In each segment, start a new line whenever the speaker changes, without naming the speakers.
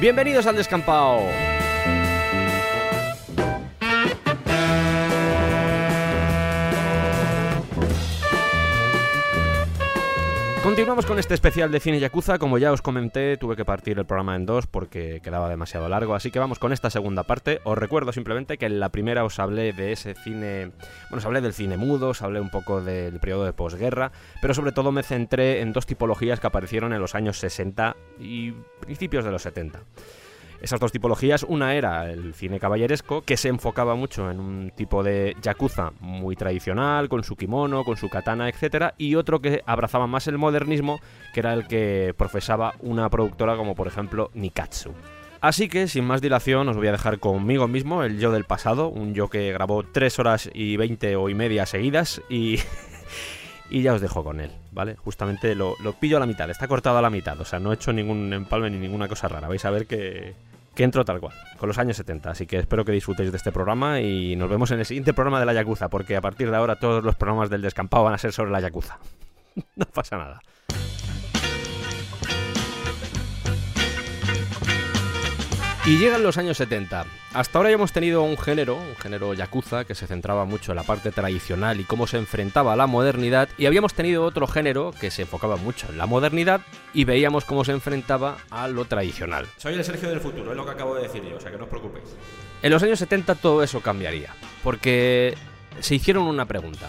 Bienvenidos al descampado. Continuamos con este especial de cine Yakuza. Como ya os comenté, tuve que partir el programa en dos porque quedaba demasiado largo. Así que vamos con esta segunda parte. Os recuerdo simplemente que en la primera os hablé de ese cine. Bueno, os hablé del cine mudo, os hablé un poco del periodo de posguerra. Pero sobre todo me centré en dos tipologías que aparecieron en los años 60 y principios de los 70. Esas dos tipologías, una era el cine caballeresco, que se enfocaba mucho en un tipo de yakuza muy tradicional, con su kimono, con su katana, etc. Y otro que abrazaba más el modernismo, que era el que profesaba una productora como por ejemplo Nikatsu. Así que, sin más dilación, os voy a dejar conmigo mismo, el yo del pasado, un yo que grabó 3 horas y 20 o y media seguidas y... y ya os dejo con él, ¿vale? Justamente lo, lo, pillo a la mitad, está cortado a la mitad, o sea, no he hecho ningún empalme ni ninguna cosa rara, vais a ver que, que entro tal cual, con los años 70. Así que espero que disfrutéis de este programa y nos vemos en el siguiente programa de la Yakuza, porque a partir de ahora todos los programas del descampado van a ser sobre la Yakuza. no pasa nada. Y llegan los años 70. Hasta ahora ya hemos tenido un género, un género yakuza, que se centraba mucho en la parte tradicional y cómo se enfrentaba a la modernidad, y habíamos tenido otro género que se enfocaba mucho en la modernidad y veíamos cómo se enfrentaba a lo tradicional.
Soy el Sergio del futuro, es lo que acabo de decir yo, o sea que no os preocupéis.
En los años 70 todo eso cambiaría, porque se hicieron una pregunta.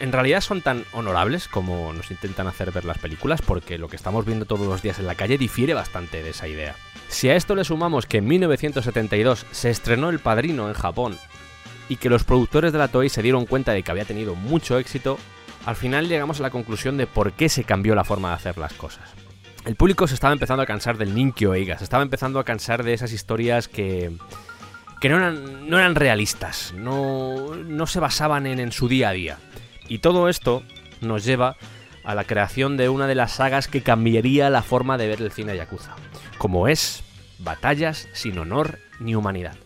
¿En realidad son tan honorables como nos intentan hacer ver las películas? Porque lo que estamos viendo todos los días en la calle difiere bastante de esa idea. Si a esto le sumamos que en 1972 se estrenó El Padrino en Japón y que los productores de la Toei se dieron cuenta de que había tenido mucho éxito, al final llegamos a la conclusión de por qué se cambió la forma de hacer las cosas. El público se estaba empezando a cansar del Ninkyo Eiga, se estaba empezando a cansar de esas historias que, que no, eran, no eran realistas, no, no se basaban en, en su día a día. Y todo esto nos lleva a la creación de una de las sagas que cambiaría la forma de ver el cine Yakuza, como es Batallas sin honor ni humanidad,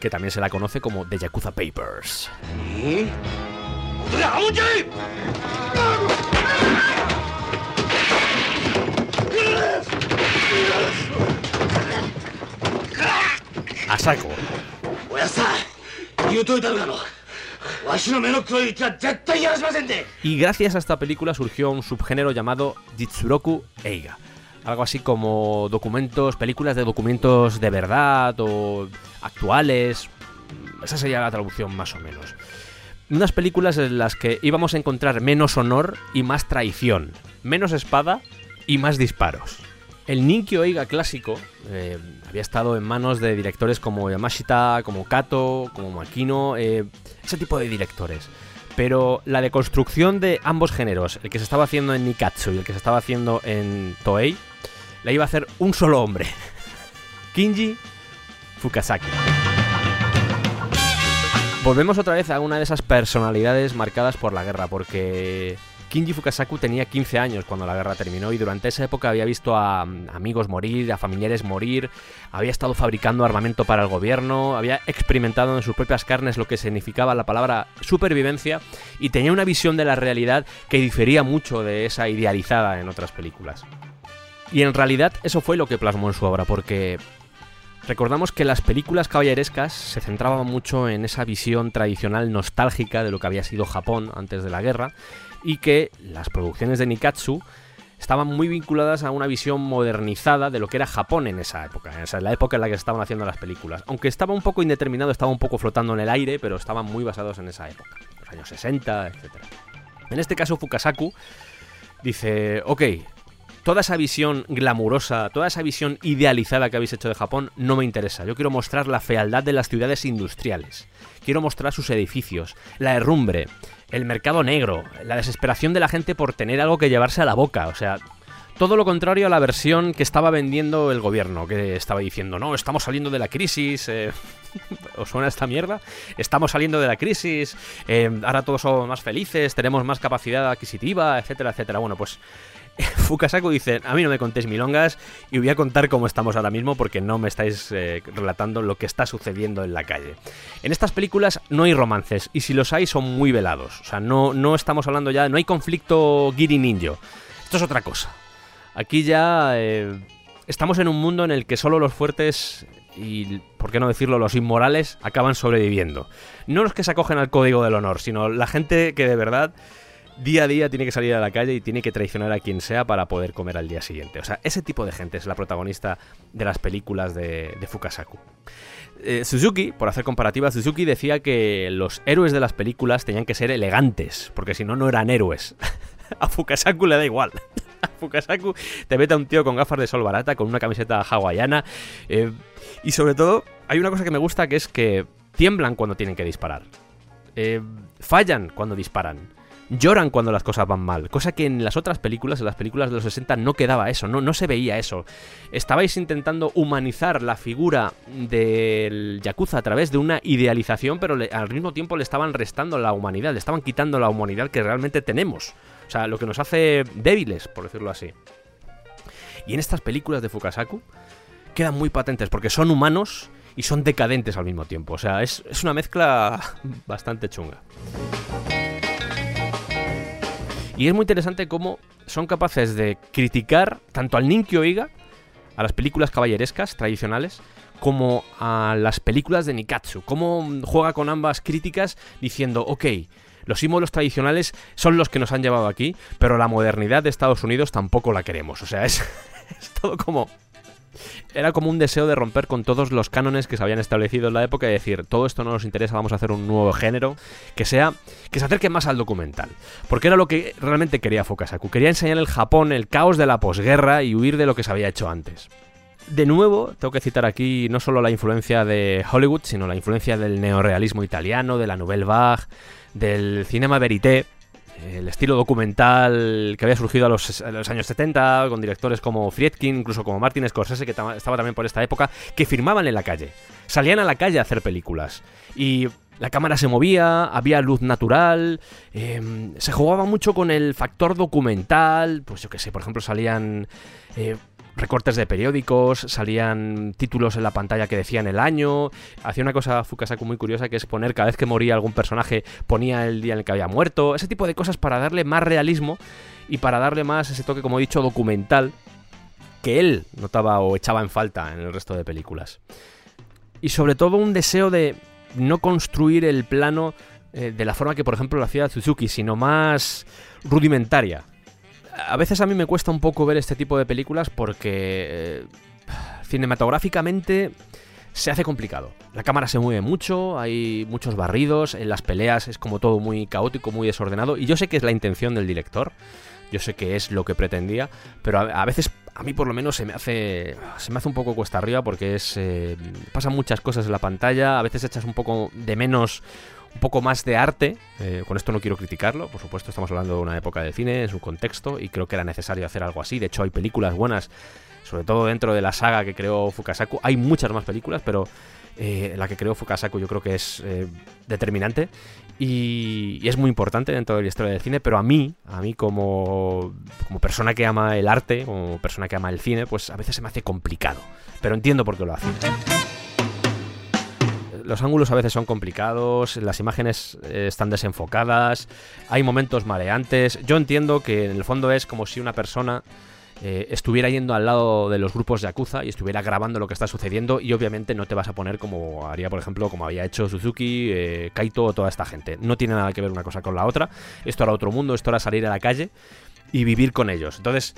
que también se la conoce como The Yakuza Papers. A saco. Y gracias a esta película surgió un subgénero llamado Jitsuroku Eiga. Algo así como documentos, películas de documentos de verdad o actuales. Esa sería la traducción más o menos. Unas películas en las que íbamos a encontrar menos honor y más traición. Menos espada y más disparos. El Ninkyo Eiga clásico eh, había estado en manos de directores como Yamashita, como Kato, como Makino, eh, ese tipo de directores. Pero la deconstrucción de ambos géneros, el que se estaba haciendo en Nikatsu y el que se estaba haciendo en Toei, la iba a hacer un solo hombre. Kinji Fukasaki. Volvemos otra vez a una de esas personalidades marcadas por la guerra, porque Kinji Fukasaku tenía 15 años cuando la guerra terminó y durante esa época había visto a amigos morir, a familiares morir, había estado fabricando armamento para el gobierno, había experimentado en sus propias carnes lo que significaba la palabra supervivencia y tenía una visión de la realidad que difería mucho de esa idealizada en otras películas. Y en realidad eso fue lo que plasmó en su obra, porque Recordamos que las películas caballerescas se centraban mucho en esa visión tradicional nostálgica de lo que había sido Japón antes de la guerra y que las producciones de Nikatsu estaban muy vinculadas a una visión modernizada de lo que era Japón en esa época, en la época en la que se estaban haciendo las películas. Aunque estaba un poco indeterminado, estaba un poco flotando en el aire, pero estaban muy basados en esa época, los años 60, etc. En este caso, Fukasaku dice, ok, toda esa visión glamurosa, toda esa visión idealizada que habéis hecho de Japón no me interesa. Yo quiero mostrar la fealdad de las ciudades industriales. Quiero mostrar sus edificios, la herrumbre, el mercado negro, la desesperación de la gente por tener algo que llevarse a la boca, o sea, todo lo contrario a la versión que estaba vendiendo el gobierno, que estaba diciendo, no, estamos saliendo de la crisis. Eh, ¿Os suena esta mierda? Estamos saliendo de la crisis, eh, ahora todos somos más felices, tenemos más capacidad adquisitiva, etcétera, etcétera. Bueno, pues Fukasaku dice, a mí no me contéis milongas y voy a contar cómo estamos ahora mismo porque no me estáis eh, relatando lo que está sucediendo en la calle. En estas películas no hay romances y si los hay son muy velados. O sea, no, no estamos hablando ya, no hay conflicto Giri Ninjo. Esto es otra cosa. Aquí ya eh, estamos en un mundo en el que solo los fuertes y, por qué no decirlo, los inmorales acaban sobreviviendo. No los que se acogen al código del honor, sino la gente que de verdad día a día tiene que salir a la calle y tiene que traicionar a quien sea para poder comer al día siguiente. O sea, ese tipo de gente es la protagonista de las películas de, Fukasaku. Eh, Suzuki, por hacer comparativa, Suzuki decía que los héroes de las películas tenían que ser elegantes, porque si no, no eran héroes. a Fukasaku le da igual. a Fukasaku te mete a un tío con gafas de sol barata, con una camiseta hawaiana. Eh, y sobre todo, hay una cosa que me gusta que es que tiemblan cuando tienen que disparar. Eh, fallan cuando disparan lloran cuando las cosas van mal, cosa que en las otras películas, en las películas de los 60 no quedaba eso, no, no se veía eso. Estabais intentando humanizar la figura del Yakuza a través de una idealización, pero al mismo tiempo le estaban restando la humanidad, le estaban quitando la humanidad que realmente tenemos. O sea, lo que nos hace débiles, por decirlo así. Y en estas películas de Fukasaku quedan muy patentes porque son humanos y son decadentes al mismo tiempo. O sea, es, es una mezcla bastante chunga. Y es muy interesante cómo son capaces de criticar tanto al Ninkyo Oiga, a las películas caballerescas tradicionales, como a las películas de Nikatsu. Cómo juega con ambas críticas diciendo, ok, los símbolos tradicionales son los que nos han llevado aquí, pero la modernidad de Estados Unidos tampoco la queremos. O sea, es, es todo como era como un deseo de romper con todos los cánones que se habían establecido en la época y decir, todo esto no nos interesa, vamos a hacer un nuevo género que sea que se acerque más al documental. Porque era lo que realmente quería Fukasaku, quería enseñar el Japón, el caos de la posguerra y huir de lo que se había hecho antes. De nuevo, tengo que citar aquí no solo la influencia de Hollywood, sino la influencia del neorealismo italiano, de la Nouvelle Vague, del cinema verité, el estilo documental que había surgido a los, años 70, con directores como Friedkin, incluso como Martin Scorsese, que estaba también por esta época, que firmaban en la calle. Salían a la calle a hacer películas. Y la cámara se movía, había luz natural, em, se jugaba mucho con el factor documental, pues yo qué sé, por ejemplo salían eh, recortes de periódicos, salían títulos en la pantalla que decían el año. Hacía una cosa Fukasaku muy curiosa que es poner cada vez que moría algún personaje, ponía el día en el que había muerto. Ese tipo de cosas para darle más realismo y para darle más ese toque, como he dicho, documental que él notaba o echaba en falta en el resto de películas. Y sobre todo un deseo de no construir el plano eh, de la forma que, por ejemplo, lo hacía Suzuki, sino más rudimentaria a veces a mí me cuesta un poco ver este tipo de películas porque eh, cinematográficamente se hace complicado. La cámara se mueve mucho, hay muchos barridos, en las peleas es como todo muy caótico, muy desordenado, y yo sé que es la intención del director, yo sé que es lo que pretendía, pero a, veces a mí por lo menos se me hace se me hace un poco cuesta arriba porque es eh, pasan muchas cosas en la pantalla, a veces echas un poco de menos un poco más de arte. Eh, con esto no quiero criticarlo, por supuesto estamos hablando de una época de cine, en su contexto, y creo que era necesario hacer algo así. De hecho, hay películas buenas, sobre todo dentro de la saga que creó Fukasaku. Hay muchas más películas, pero eh, la que creó Fukasaku yo creo que es eh, determinante y, es muy importante dentro de la historia del cine, pero a mí, a mí como, como persona que ama el arte, como persona que ama el cine, pues a veces se me hace complicado, pero entiendo por qué lo hace los ángulos a veces son complicados, las imágenes eh, están desenfocadas, hay momentos mareantes. Yo entiendo que en el fondo es como si una persona eh, estuviera yendo al lado de los grupos de Yakuza y estuviera grabando lo que está sucediendo y obviamente no te vas a poner como haría, por ejemplo, como había hecho Suzuki, eh, Kaito o toda esta gente. No tiene nada que ver una cosa con la otra. Esto era otro mundo, esto era salir a la calle y vivir con ellos. Entonces,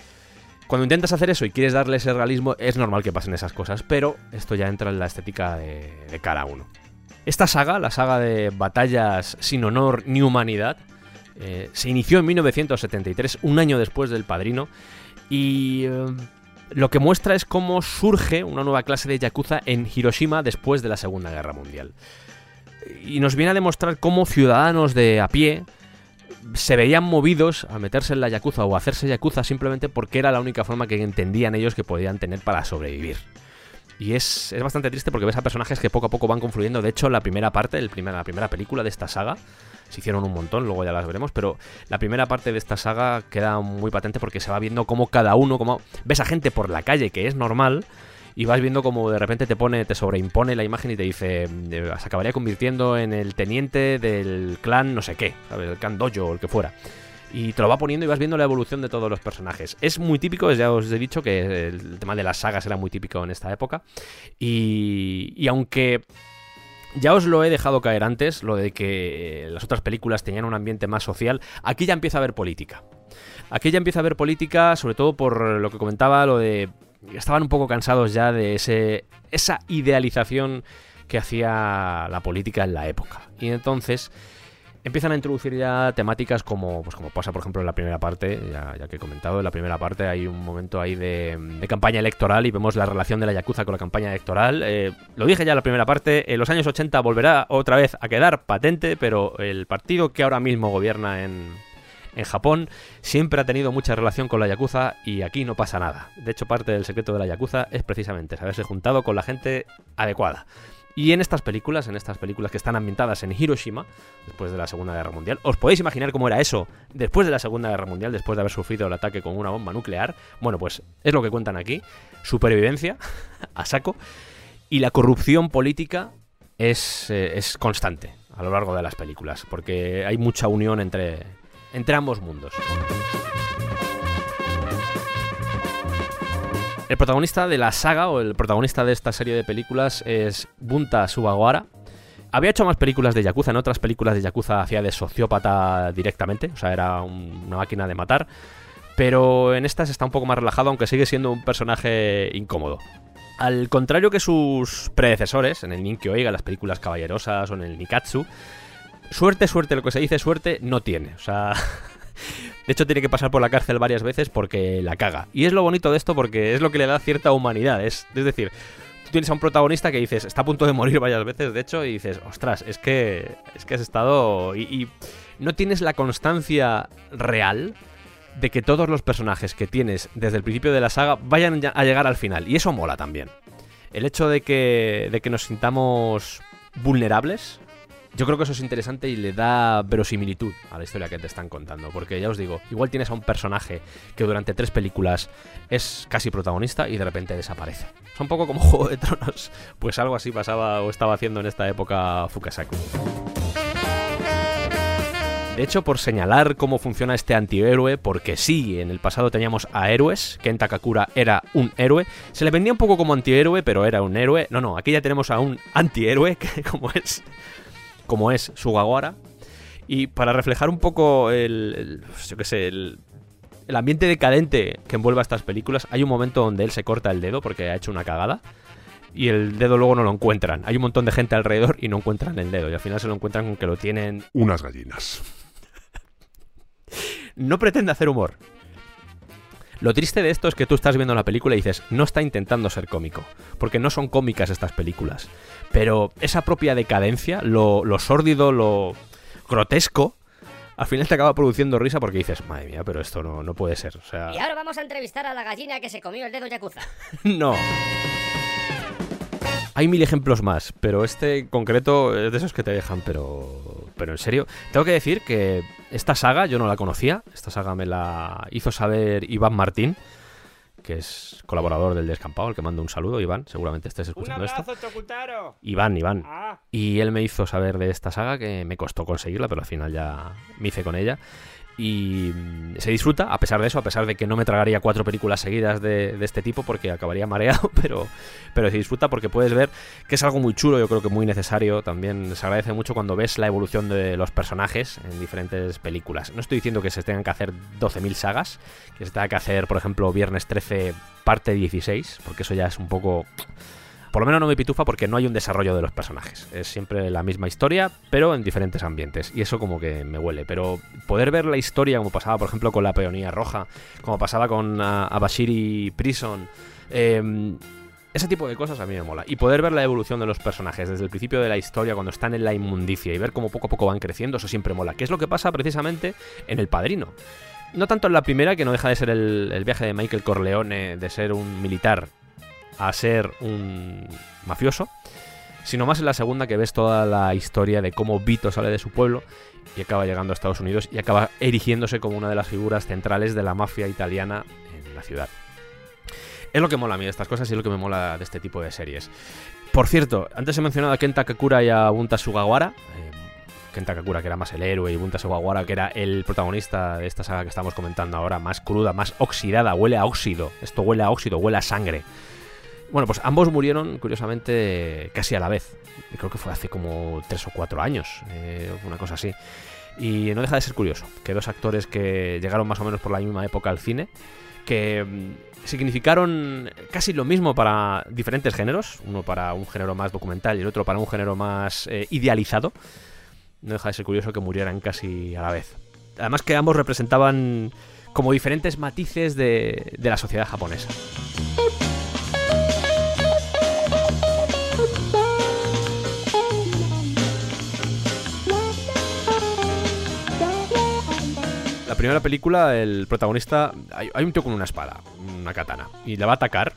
cuando intentas hacer eso y quieres darle ese realismo, es normal que pasen esas cosas, pero esto ya entra en la estética de, de cada uno. Esta saga, la saga de batallas sin honor ni humanidad, eh, se inició en 1973, un año después del Padrino, y eh, lo que muestra es cómo surge una nueva clase de Yakuza en Hiroshima después de la Segunda Guerra Mundial. Y nos viene a demostrar cómo ciudadanos de a pie, se veían movidos a meterse en la Yakuza o a hacerse Yakuza simplemente porque era la única forma que entendían ellos que podían tener para sobrevivir. Y es, es bastante triste porque ves a personajes que poco a poco van confluyendo. De hecho, la primera parte, el primer, la primera película de esta saga, se hicieron un montón, luego ya las veremos, pero la primera parte de esta saga queda muy patente porque se va viendo cómo cada uno, como ves a gente por la calle que es normal y vas viendo como de repente te pone, te sobreimpone la imagen y te dice, eh, se acabaría convirtiendo en el teniente del clan no sé qué. El clan Dojo o el que fuera. Y te lo va poniendo y vas viendo la evolución de todos los personajes. Es muy típico, ya os he dicho que el tema de las sagas era muy típico en esta época. Y, y aunque ya os lo he dejado caer antes, lo de que las otras películas tenían un ambiente más social, aquí ya empieza a haber política. Aquí ya empieza a haber política, sobre todo por lo que comentaba, lo de... Estaban un poco cansados ya de ese, esa idealización que hacía la política en la época. Y entonces empiezan a introducir ya temáticas como, pues como pasa por ejemplo en la primera parte, ya, que he comentado, en la primera parte hay un momento ahí de, campaña electoral y vemos la relación de la Yakuza con la campaña electoral. Eh, lo dije ya en la primera parte, en los años 80 volverá otra vez a quedar patente, pero el partido que ahora mismo gobierna en, en Japón siempre ha tenido mucha relación con la Yakuza y aquí no pasa nada. De hecho, parte del secreto de la Yakuza es precisamente haberse juntado con la gente adecuada. Y en estas películas, en estas películas que están ambientadas en Hiroshima, después de la Segunda Guerra Mundial, ¿os podéis imaginar cómo era eso después de la Segunda Guerra Mundial, después de haber sufrido el ataque con una bomba nuclear? Bueno, pues es lo que cuentan aquí. Supervivencia, a saco. Y la corrupción política es, eh, es constante a lo largo de las películas, porque hay mucha unión entre, entre ambos mundos. El protagonista de la saga, o el protagonista de esta serie de películas, es Bunta Subagawara. Había hecho más películas de Yakuza, en otras películas de Yakuza hacía de sociópata directamente, o sea, era una máquina de matar. Pero en estas está un poco más relajado, aunque sigue siendo un personaje incómodo. Al contrario que sus predecesores, en el Ninkyo Oiga, las películas caballerosas o en el Nikatsu, suerte, suerte, lo que se dice suerte, no tiene. O sea, De hecho, tiene que pasar por la cárcel varias veces porque la caga. Y es lo bonito de esto porque es lo que le da cierta humanidad. Es, decir, tú tienes a un protagonista que dices, está a punto de morir varias veces, de hecho, y dices, ostras, es que, es que has estado... y, no tienes la constancia real de que todos los personajes que tienes desde el principio de la saga vayan a llegar al final. Y eso mola también. El hecho de que, de que nos sintamos vulnerables yo creo que eso es interesante y le da verosimilitud a la historia que te están contando. Porque ya os digo, igual tienes a un personaje que durante tres películas es casi protagonista y de repente desaparece. Es un poco como Juego de Tronos. Pues algo así pasaba o estaba haciendo en esta época Fukasaku. De hecho, por señalar cómo funciona este antihéroe, porque sí, en el pasado teníamos a héroes, Ken Takakura era un héroe, se le vendía un poco como antihéroe, pero era un héroe. No, no, aquí ya tenemos a un antihéroe, que como es como es Sugawara. Y para reflejar un poco el, yo qué sé, el, el ambiente decadente que envuelve a estas películas, hay un momento donde él se corta el dedo porque ha hecho una cagada y el dedo luego no lo encuentran. Hay un montón de gente alrededor y no encuentran el dedo y al final se lo encuentran con que lo tienen
unas gallinas.
no pretende hacer humor. Lo triste de esto es que tú estás viendo la película y dices, no está intentando ser cómico, porque no son cómicas estas películas. Pero esa propia decadencia, lo, sórdido, lo grotesco, al final te acaba produciendo risa porque dices, madre mía, pero esto no, no puede ser. O sea...
Y ahora vamos a entrevistar a la gallina que se comió el dedo Yakuza.
no. Hay mil ejemplos más, pero este en concreto es de esos que te dejan, pero. Pero en serio. Tengo que decir que esta saga yo no la conocía. Esta saga me la hizo saber Iván Martín, que es colaborador del Descampado, al que mando un saludo, Iván. Seguramente estés escuchando
un abrazo,
esto. Iván, Iván. Ah. Y él me hizo saber de esta saga que me costó conseguirla, pero al final ya me hice con ella y mm, se disfruta, a pesar de eso, a pesar de que no me tragaría cuatro películas seguidas de, este tipo porque acabaría mareado, pero, pero se disfruta porque puedes ver que es algo muy chulo, yo creo que muy necesario, también se agradece mucho cuando ves la evolución de los personajes en diferentes películas. No estoy diciendo que se tengan que hacer 12.000 sagas, que se tenga que hacer, por ejemplo, Viernes 13 parte 16, porque eso ya es un poco por lo menos no me pitufa porque no hay un desarrollo de los personajes. Es siempre la misma historia, pero en diferentes ambientes. Y eso como que me huele. Pero poder ver la historia como pasaba, por ejemplo, con la peonía roja, como pasaba con uh, Abashiri Prison, em, Ese tipo de cosas a mí me mola. Y poder ver la evolución de los personajes desde el principio de la historia, cuando están en la inmundicia, y ver cómo poco a poco van creciendo, eso siempre mola. Que es lo que pasa precisamente en El Padrino. No tanto en la primera, que no deja de ser el viaje de Michael Corleone, de ser un militar a ser un mafioso, sino más en la segunda que ves toda la historia de cómo Vito sale de su pueblo y acaba llegando a Estados Unidos y acaba erigiéndose como una de las figuras centrales de la mafia italiana en la ciudad. Es lo que mola a mí de estas cosas y es lo que me mola de este tipo de series. Por cierto, antes he mencionado a Kenta Kakura y a Bunta Sugawara. Eh, Kenta Kakura, que era más el héroe, y Bunta Sugawara, que era el protagonista de esta saga que estamos comentando ahora, más cruda, más oxidada, huele a óxido. Esto huele a óxido, huele a sangre. Bueno, pues ambos murieron, curiosamente, casi a la vez. Creo que fue hace como 3 o 4 años, eh, una cosa así. Y no deja de ser curioso que dos actores que llegaron más o menos por la misma época al cine, que mm, significaron casi lo mismo para diferentes géneros, uno para un género más documental y el otro para un género más eh, idealizado, no deja de ser curioso que murieran casi a la vez. Además que ambos representaban como diferentes matices de, de la sociedad japonesa. La primera película, el protagonista. Hay, hay un tío con una espada, una katana, y le va a atacar.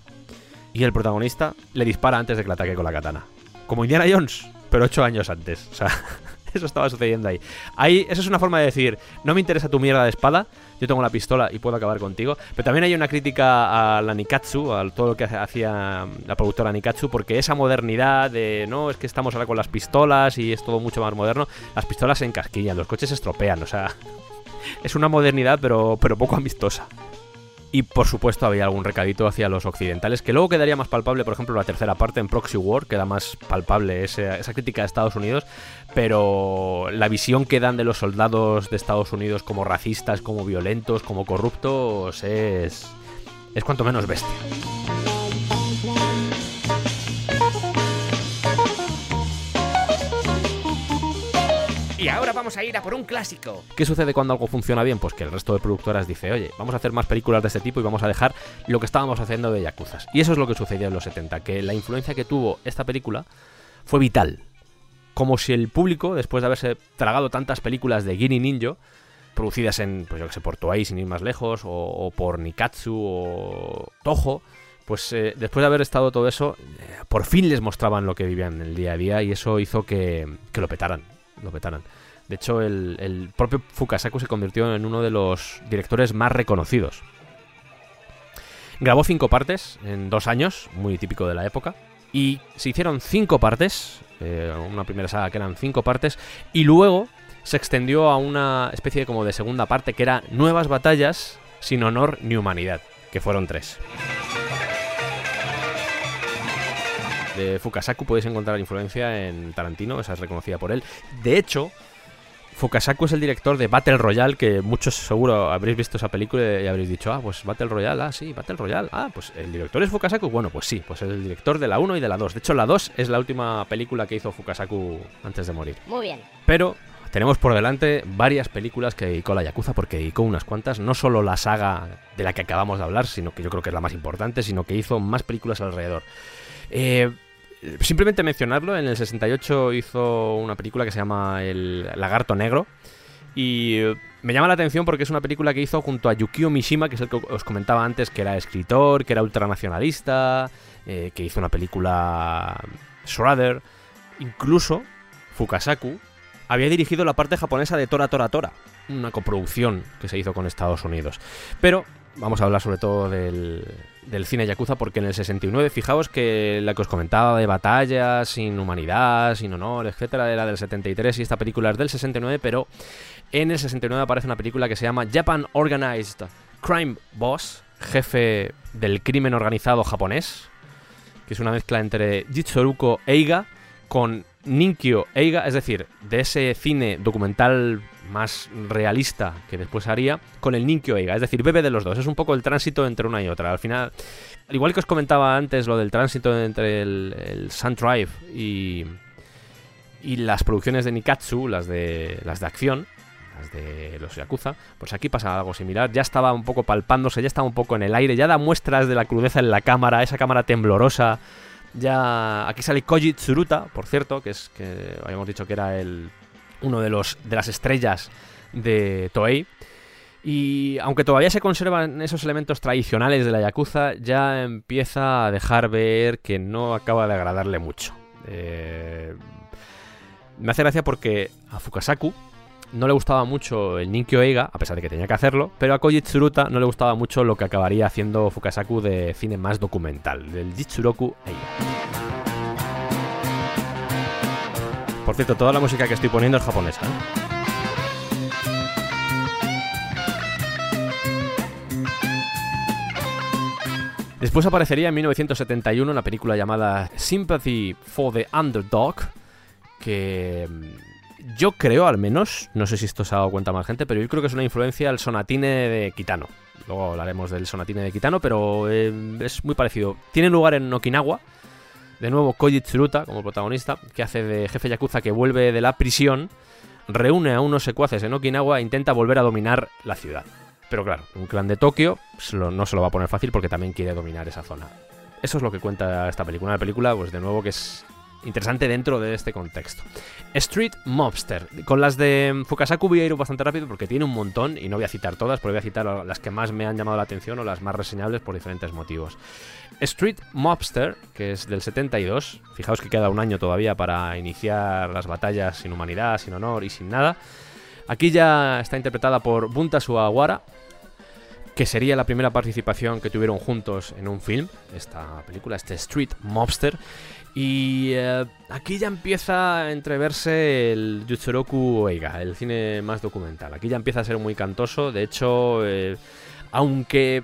Y el protagonista le dispara antes de que le ataque con la katana. Como Indiana Jones, pero ocho años antes. O sea, eso estaba sucediendo ahí. ahí. Eso es una forma de decir: no me interesa tu mierda de espada, yo tengo la pistola y puedo acabar contigo. Pero también hay una crítica a la Nikatsu, a todo lo que hacía la productora Nikatsu, porque esa modernidad de no, es que estamos ahora con las pistolas y es todo mucho más moderno, las pistolas se encasquillan, los coches se estropean, o sea, es una modernidad pero, pero poco amistosa. Y por supuesto había algún recadito hacia los occidentales, que luego quedaría más palpable, por ejemplo, la tercera parte en Proxy War, queda más palpable esa, esa crítica de Estados Unidos, pero la visión que dan de los soldados de Estados Unidos como racistas, como violentos, como corruptos, es, es cuanto menos bestia.
Vamos a ir a por un clásico.
¿Qué sucede cuando algo funciona bien? Pues que el resto de productoras dice, oye, vamos a hacer más películas de este tipo y vamos a dejar lo que estábamos haciendo de Yakuzas. Y eso es lo que sucedió en los 70, que la influencia que tuvo esta película fue vital. Como si el público, después de haberse tragado tantas películas de Giri Ninja, producidas en, pues yo que sé, por Toei sin ir más lejos, o, por Nikatsu o Toho, pues eh, después de haber estado todo eso, eh, por fin les mostraban lo que vivían el día a día y eso hizo que, que lo petaran, lo petaran. De hecho, el, propio Fukasaku se convirtió en uno de los directores más reconocidos. Grabó cinco partes en dos años, muy típico de la época. Y se hicieron cinco partes, eh, una primera saga que eran cinco partes, y luego se extendió a una especie como de segunda parte que era Nuevas batallas sin honor ni humanidad, que fueron tres. De Fukasaku podéis encontrar influencia en Tarantino, esa es reconocida por él. De hecho, Fukasaku es el director de Battle Royale, que muchos seguro habréis visto esa película y habréis dicho, ah, pues Battle Royale, ah, sí, Battle Royale, ah, pues el director es Fukasaku. Bueno, pues sí, pues es el director de la 1 y de la 2. De hecho, la 2 es la última película que hizo Fukasaku antes de morir.
Muy bien.
Pero tenemos por delante varias películas que dedicó la Yakuza, porque dedicó unas cuantas, no solo la saga de la que acabamos de hablar, sino que yo creo que es la más importante, sino que hizo más películas alrededor. Eh, simplemente mencionarlo, en el 68 hizo una película que se llama El Lagarto Negro. Y eh, me llama la atención porque es una película que hizo junto a Yukio Mishima, que es el que os comentaba antes, que era escritor, que era ultranacionalista, eh, que hizo una película Shredder. Incluso Fukasaku había dirigido la parte japonesa de Tora Tora Tora, una coproducción que se hizo con Estados Unidos. Pero vamos a hablar sobre todo del, del cine Yakuza, porque en el 69, fijaos que la que os comentaba de batallas, sin humanidad, sin honor, etcétera, era del 73 y esta película es del 69, pero en el 69 aparece una película que se llama Japan Organized Crime Boss, jefe del crimen organizado japonés, que es una mezcla entre Jitsuruko Eiga con Ninkyo Eiga, es decir, de ese cine documental más realista que después haría con el Ninkyo Eiga, es decir, bebe de los dos, es un poco el tránsito entre una y otra. Al final, al igual que os comentaba antes lo del tránsito entre el, el Sun Drive y, y las producciones de Nikatsu, las de, las de acción, las de los Yakuza, pues aquí pasa algo similar. Ya estaba un poco palpándose, ya estaba un poco en el aire, ya da muestras de la crudeza en la cámara, esa cámara temblorosa. Ya aquí sale Koji Tsuruta, por cierto, que es que habíamos dicho que era el uno de los de las estrellas de Toei. Y aunque todavía se conservan esos elementos tradicionales de la Yakuza, ya empieza a dejar ver que no acaba de agradarle mucho. Eh, me hace gracia porque a Fukasaku no le gustaba mucho el Ninkyo Eiga, a pesar de que tenía que hacerlo, pero a Koji Tsuruta no le gustaba mucho lo que acabaría haciendo Fukasaku de cine más documental, del Jitsuroku Eiga. Por cierto, toda la música que estoy poniendo es japonesa. ¿eh? Después aparecería en 1971 una película llamada Sympathy for the Underdog, que mm, yo creo al menos, no sé si esto se ha dado cuenta más gente, pero yo creo que es una influencia al sonatine de Kitano. Luego hablaremos del sonatine de Kitano, pero eh, es muy parecido. Tiene lugar en Okinawa. De nuevo, Koji como protagonista, que hace de jefe yakuza que vuelve de la prisión, reúne a unos secuaces en Okinawa e intenta volver a dominar la ciudad. Pero claro, un clan de Tokio no se lo va a poner fácil porque también quiere dominar esa zona. Eso es lo que cuenta esta película. Una película, pues de nuevo, que es interesante dentro de este contexto. Street Mobster. Con las de Fukasaku voy a ir bastante rápido porque tiene un montón y no voy a citar todas, pero voy a citar las que más me han llamado la atención o las más reseñables por diferentes motivos. Street Mobster, que es del 72, fijaos que queda un año todavía para iniciar las batallas sin humanidad, sin honor y sin nada. Aquí ya está interpretada por Bunta Suawara, que sería la primera participación que tuvieron juntos en un film, esta película, este Street Mobster. Y eh, aquí ya empieza a entreverse el Yutsuroku Eiga, el cine más documental. Aquí ya empieza a ser muy cantoso, de hecho, eh, aunque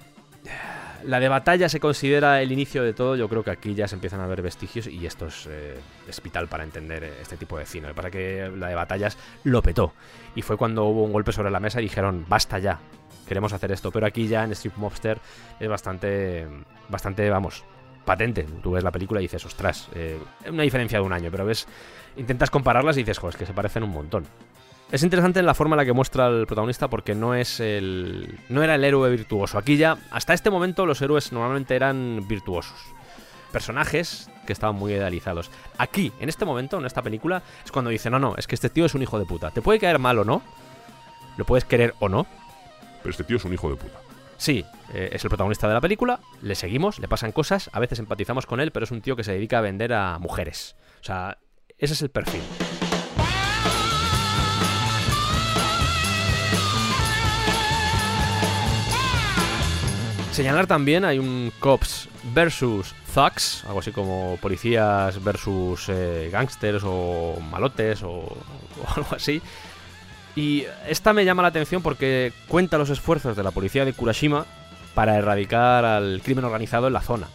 la de batalla se considera el inicio de todo, yo creo que aquí ya se empiezan a ver vestigios y esto es, eh, vital para entender este tipo de cine. Para que la de batallas lo petó. Y fue cuando hubo un golpe sobre la mesa y dijeron, basta ya, queremos hacer esto. Pero aquí ya en Street Mobster es bastante, bastante, vamos, patente. Tú ves la película y dices, ostras, eh, una diferencia de un año, pero ves, intentas compararlas y dices, joder, es que se parecen un montón. Es interesante en la forma en la que muestra el protagonista porque no es el. no era el héroe virtuoso. Aquí ya, hasta este momento, los héroes normalmente eran virtuosos. Personajes que estaban muy idealizados. Aquí, en este momento, en esta película, es cuando dice, no, no, es que este tío es un hijo de puta. Te puede caer mal o no. Lo puedes querer o no.
Pero este tío es un hijo de puta.
Sí, eh, es el protagonista de la película, le seguimos, le pasan cosas, a veces empatizamos con él, pero es un tío que se dedica a vender a mujeres. O sea, ese es el perfil. Señalar también, hay un Cops versus Thugs, algo así como policías versus eh, gangsters o malotes o, o, algo así. Y esta me llama la atención porque cuenta los esfuerzos de la policía de Kurashima para erradicar al crimen organizado en la zona.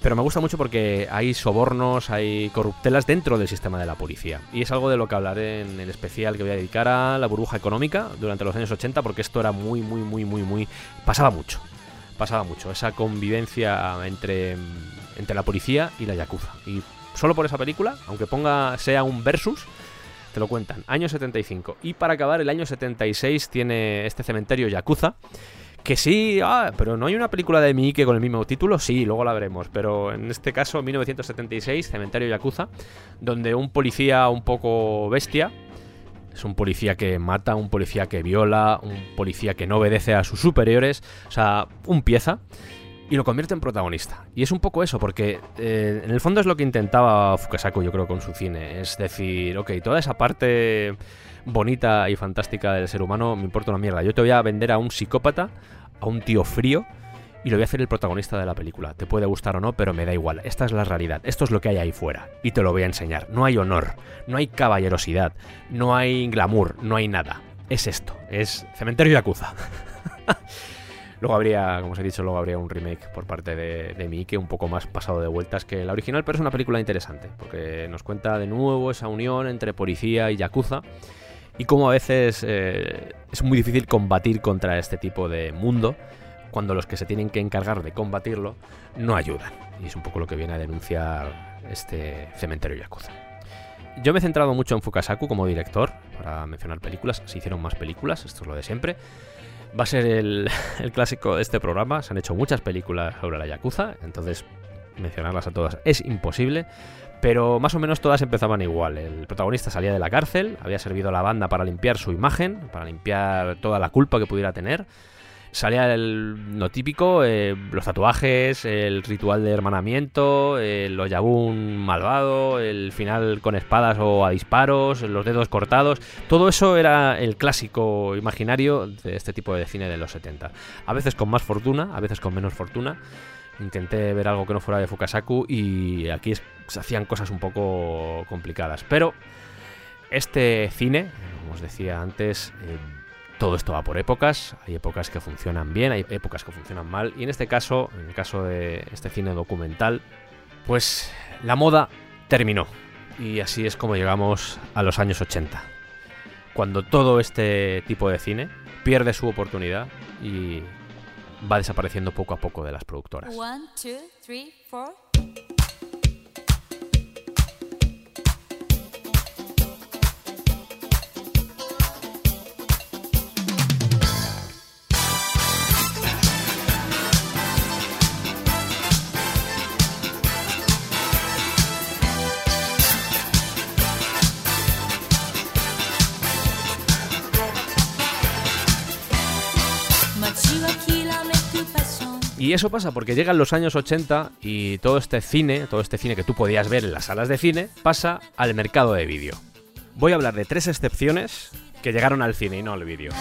Pero me gusta mucho porque hay sobornos, hay corruptelas dentro del sistema de la policía. Y es algo de lo que hablaré en el especial que voy a dedicar a la burbuja económica durante los años 80 porque esto era muy, muy, muy, muy, muy... pasaba mucho pasaba mucho, esa convivencia entre, entre la policía y la Yakuza. Y solo por esa película, aunque ponga sea un versus, te lo cuentan. Año 75. Y para acabar, el año 76 tiene este cementerio Yakuza. Que sí, ah, pero no hay una película de Miike con el mismo título, sí, luego la veremos, pero en este caso 1976, Cementerio Yakuza, donde un policía un poco bestia, es un policía que mata, un policía que viola, un policía que no obedece a sus superiores, o sea, un pieza, y lo convierte en protagonista. Y es un poco eso, porque eh, en el fondo es lo que intentaba Fukasaku, yo creo, con su cine. Es decir, ok, toda esa parte bonita y fantástica del ser humano me importa una mierda. Yo te voy a vender a un psicópata, a un tío frío, y lo voy a hacer el protagonista de la película. Te puede gustar o no, pero me da igual. Esta es la realidad. Esto es lo que hay ahí fuera. Y te lo voy a enseñar. No hay honor, no hay caballerosidad, no hay glamour, no hay nada. Es esto. Es Cementerio Yakuza. luego habría, como os he dicho, luego habría un remake por parte de, de Miike, un poco más pasado de vueltas que la original, pero es una película interesante, porque nos cuenta de nuevo esa unión entre policía y Yakuza y cómo a veces eh, es muy difícil combatir contra este tipo de mundo cuando los que se tienen que encargar de combatirlo no ayudan. Y es un poco lo que viene a denunciar este cementerio Yakuza. yo me he centrado mucho en Fukasaku como director, para mencionar películas. Se hicieron más películas, esto es lo de siempre. Va a ser el, clásico de este programa. Se han hecho muchas películas sobre la Yakuza, entonces mencionarlas a todas es imposible. Pero más o menos todas empezaban igual. El protagonista salía de la cárcel, había servido a la banda para limpiar su imagen, para limpiar toda la culpa que pudiera tener. Salía el, lo típico, eh, los tatuajes, el ritual de hermanamiento, el oyabun malvado, el final con espadas o a disparos, los dedos cortados. Todo eso era el clásico imaginario de este tipo de cine de los 70. A veces con más fortuna, a veces con menos fortuna. Intenté ver algo que no fuera de Fukasaku y aquí se hacían cosas un poco complicadas. Pero este cine, como os decía antes, eh, todo esto va por épocas. Hay épocas que funcionan bien, hay épocas que funcionan mal. Y en este caso, en el caso de este cine documental, pues la moda terminó. Y así es como llegamos a los años 80. Cuando todo este tipo de cine pierde su oportunidad y va desapareciendo poco a poco de las productoras. Y eso pasa porque llegan los años 80 y todo este cine, todo este cine que tú podías ver en las salas de cine, pasa al mercado de vídeo. Voy a hablar de tres excepciones que llegaron al cine y no al vídeo.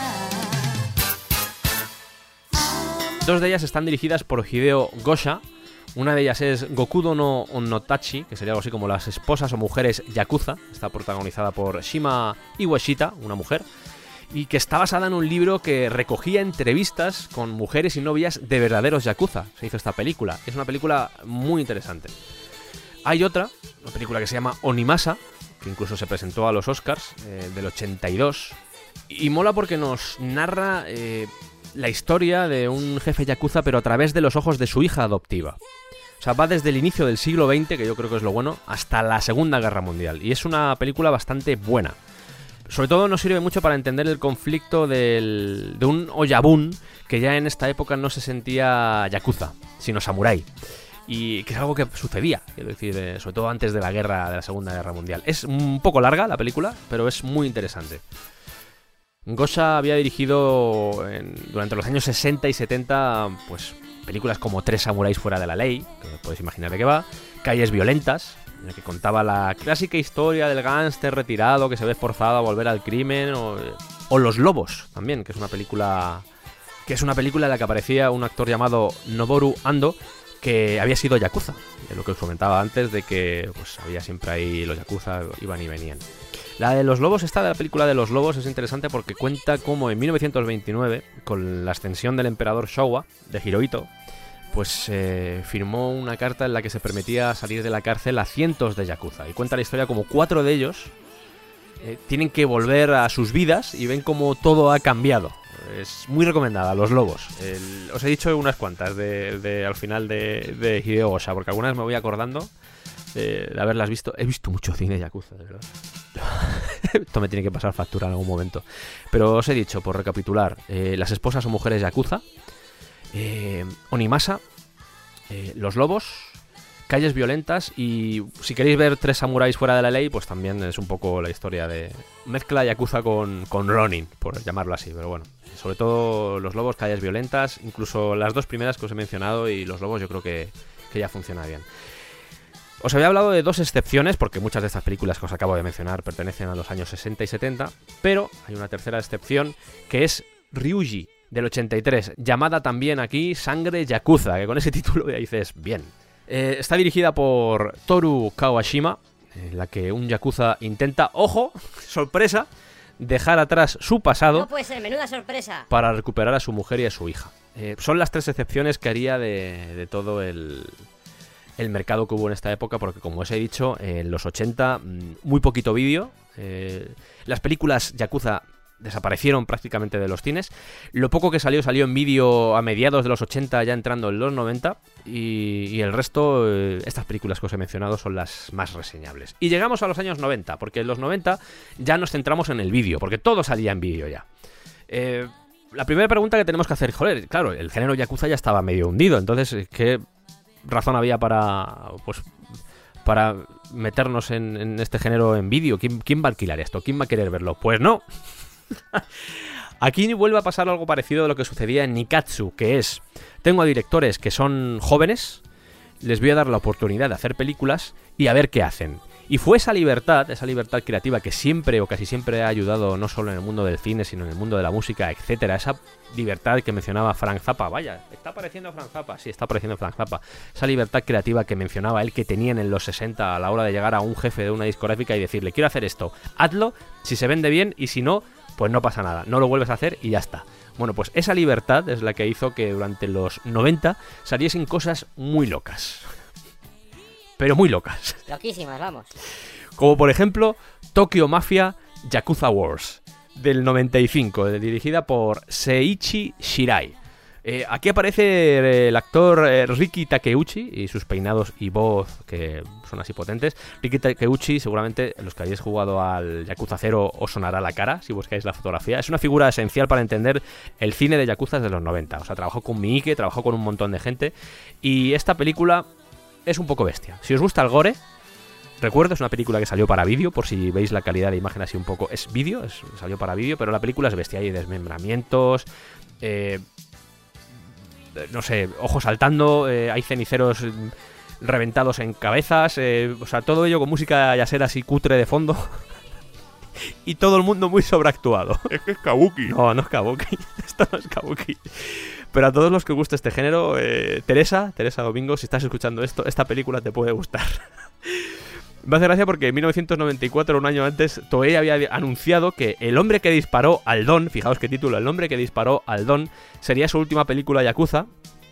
Dos de ellas están dirigidas por Hideo Gosha. Una de ellas es Gokudo no Onotachi, que sería algo así como las esposas o mujeres Yakuza. Está protagonizada por Shima Iwashita, una mujer. Y que está basada en un libro que recogía entrevistas con mujeres y novias de verdaderos Yakuza. Se hizo esta película. Es una película muy interesante. Hay otra, una película que se llama Onimasa, que incluso se presentó a los Oscars eh, del 82. Y mola porque nos narra eh, la historia de un jefe yakuza, pero a través de los ojos de su hija adoptiva. O sea, va desde el inicio del siglo XX, que yo creo que es lo bueno, hasta la Segunda Guerra Mundial. Y es una película bastante buena. Sobre todo nos sirve mucho para entender el conflicto del- de un Oyabun que ya en esta época no se sentía yakuza, sino samurái. Y que es algo que sucedía, quiero decir, eh, sobre todo antes de la guerra, de la Segunda Guerra Mundial. Es un poco larga la película, pero es muy interesante. Gosha había dirigido en- durante los años 60 y 70 pues películas como Tres samuráis fuera de la ley, que podéis imaginar de qué va, Calles violentas, en el que contaba la clásica historia del gángster retirado que se ve forzado a volver al crimen, o, o Los lobos también, que es una película que es una película en la que aparecía un actor llamado Noboru Ando que había sido yakuza, de lo que os comentaba antes de que pues había siempre ahí los yakuza iban y venían. La de los lobos, esta de la película de los lobos es interesante porque cuenta cómo en 1929, con la ascensión del emperador Showa, de Hirohito, pues eh, firmó una carta en la que se permitía salir de la cárcel a cientos de yakuza. Y cuenta la historia como cuatro de ellos eh, tienen que volver a sus vidas y ven como todo ha cambiado. Es muy recomendada, Los Lobos. Os he dicho unas cuantas de, al final de, de Hideo Gosha, porque algunas me voy acordando de, de haberlas visto. He visto mucho cine Yakuza, de verdad. Esto me tiene que pasar factura en algún momento. Pero os he dicho, por recapitular, eh, las esposas o mujeres Yakuza, eh, Onimasa, eh, Los Lobos, Calles Violentas y si queréis ver Tres Samuráis fuera de la ley, pues también es un poco la historia de... Mezcla Yakuza con, con Ronin, por llamarlo así, pero bueno. Sobre todo Los Lobos, Calles Violentas, incluso las dos primeras que os he mencionado y Los Lobos yo creo que, que ya funciona bien. Os había hablado de dos excepciones, porque muchas de estas películas que os acabo de mencionar pertenecen a los años 60 y 70, pero hay una tercera excepción que es Ryuji, del 83, llamada también aquí Sangre Yakuza, que con ese título ya dices, bien. Eh, está dirigida por Toru Kawashima, en la que un Yakuza intenta, ojo, sorpresa, dejar atrás su pasado
No puede ser, menuda sorpresa.
para recuperar a su mujer y a su hija. Eh, son las tres excepciones que haría de, de todo el, el mercado que hubo en esta época, porque como os he dicho, en los 80 mm, muy poquito vídeo. eh, las películas Yakuza desaparecieron prácticamente de los cines. Lo poco que salió salió en vídeo a mediados de los 80, ya entrando en los 90. Y, y el resto, eh, estas películas que os he mencionado son las más reseñables. Y llegamos a los años 90, porque en los 90 ya nos centramos en el vídeo, porque todo salía en vídeo ya. Eh, la primera pregunta que tenemos que hacer, joder, claro, el género Yakuza ya estaba medio hundido, entonces, ¿qué razón había para, pues, para meternos en, en este género en vídeo? ¿Quién, ¿Quién va a alquilar esto? ¿Quién va a querer verlo? Pues no. Aquí vuelve a pasar algo parecido a lo que sucedía en Nikatsu, que es, tengo a directores que son jóvenes, les voy a dar la oportunidad de hacer películas y a ver qué hacen. Y fue esa libertad, esa libertad creativa que siempre o casi siempre ha ayudado no solo en el mundo del cine, sino en el mundo de la música, etcétera. Esa libertad que mencionaba Frank Zappa. Vaya, está apareciendo Frank Zappa. Sí, está apareciendo Frank Zappa. Esa libertad creativa que mencionaba él que tenían en los 60 a la hora de llegar a un jefe de una discográfica y decirle, quiero hacer esto, hazlo, si se vende bien y si no, pues no pasa nada. No lo vuelves a hacer y ya está. Bueno, pues esa libertad es la que hizo que durante los 90 saliesen cosas muy locas. Pero muy locas.
Loquísimas, vamos.
Como por ejemplo Tokyo Mafia Yakuza Wars del 95, eh, dirigida por Seiichi Shirai. Eh, aquí aparece eh, el actor eh, Riki Takeuchi y sus peinados y voz que son así potentes. Riki Takeuchi, seguramente los que hayáis jugado al Yakuza 0 os sonará la cara si buscáis la fotografía. Es una figura esencial para entender el cine de Yakuza de los 90. O sea, trabajó con Miike, trabajó con un montón de gente. Y esta película es un poco bestia. Si os gusta el gore, recuerdo, es una película que salió para vídeo, por si veis la calidad de imagen así un poco. Es vídeo, salió para vídeo, pero la película es bestia. Hay desmembramientos, eh, no sé, ojos saltando, eh, hay ceniceros reventados en cabezas, eh, o sea, todo ello con música yasera así cutre de fondo. y todo el mundo muy sobreactuado.
Es que es Kabuki.
No, no es Kabuki. Esto no es Kabuki. Pero a todos los que guste este género, eh, Teresa, Teresa Domingo, si estás escuchando esto, esta película te puede gustar. Me hace gracia porque en 1994, un año antes, Toei había anunciado que El hombre que disparó al Don, fijaos qué título, El hombre que disparó al Don, sería su última película Yakuza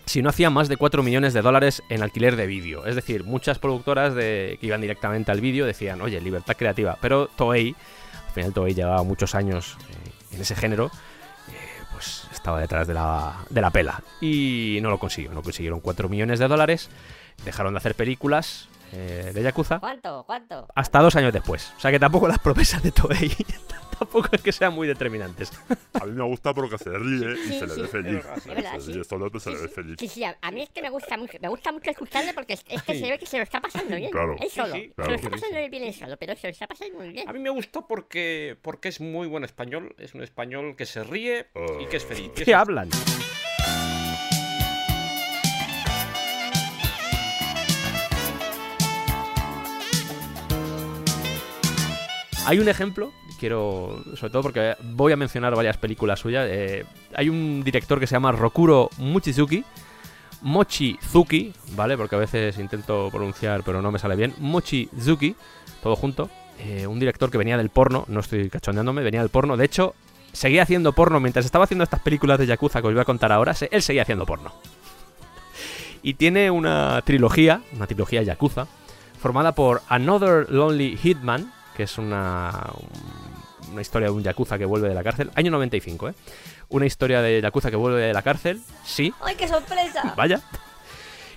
si no hacía más de 4 millones de dólares en alquiler de vídeo. Es decir, muchas productoras que iban directamente al vídeo decían, oye, libertad creativa. Pero Toei, al final Toei llevaba muchos años eh, en ese género, eh, pues estaba detrás de la, de la pela. Y no lo consiguió, no consiguieron 4 millones de dólares, dejaron de hacer películas eh, de Yakuza
¿Cuánto? ¿Cuánto?
hasta dos años después. O sea que tampoco las promesas de Toei tampoco es que sean muy determinantes.
A mí me gusta porque se ríe y
Sí,
se le
sí,
ve feliz.
es verdad,
Se
sí.
ríe solo, pero se
Sí,
le ve
sí.
feliz.
Sí, sí, a, mí es que me gusta mucho, me gusta mucho escucharle porque es, es que se ve que se lo está pasando bien.
Claro.
Él solo.
Sí, sí,
Se
claro.
lo está pasando bien él solo, pero se lo está pasando muy bien.
A mí me gustó porque, porque es muy buen español. Es un español que se ríe y que es feliz. Y
¿Qué hablan? Hay un ejemplo, quiero, sobre todo porque voy a mencionar varias películas suyas. eh, hay un director que se llama Rokuro Mochizuki, Mochizuki, ¿vale? Porque a veces intento pronunciar, pero no me sale bien. Mochizuki, todo junto. eh, un director que venía del porno, no estoy cachondeándome, venía del porno. De hecho, seguía haciendo porno mientras estaba haciendo estas películas de Yakuza que os voy a contar ahora. Él seguía haciendo porno. Y tiene una trilogía, una trilogía Yakuza, formada por Another Lonely Hitman, que es una, un- una historia de un Yakuza que vuelve de la cárcel. Año 95, ¿eh? Una historia de Yakuza que vuelve de la cárcel, sí,
¡Ay, qué sorpresa!
vaya.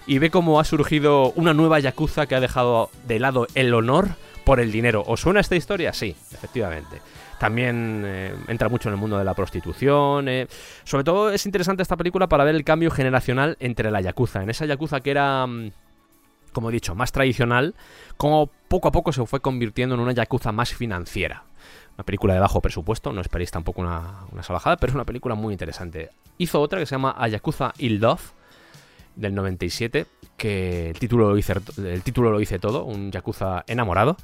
Y ve cómo ha surgido una nueva Yakuza que ha dejado de lado el honor por el dinero. ¿Os suena esta historia? Sí, efectivamente. También eh, entra mucho en el mundo de la prostitución. eh. Sobre todo es interesante esta película para ver el cambio generacional entre la Yakuza. En esa Yakuza que era, mm, como he dicho, más tradicional, como poco a poco se fue convirtiendo en una Yakuza más financiera. Una película de bajo presupuesto, no esperéis tampoco una, una salvajada, pero es una película muy interesante. Hizo otra que se llama A Yakuza Il Love, del 97, que el título, lo dice, el título lo dice todo, un Yakuza enamorado.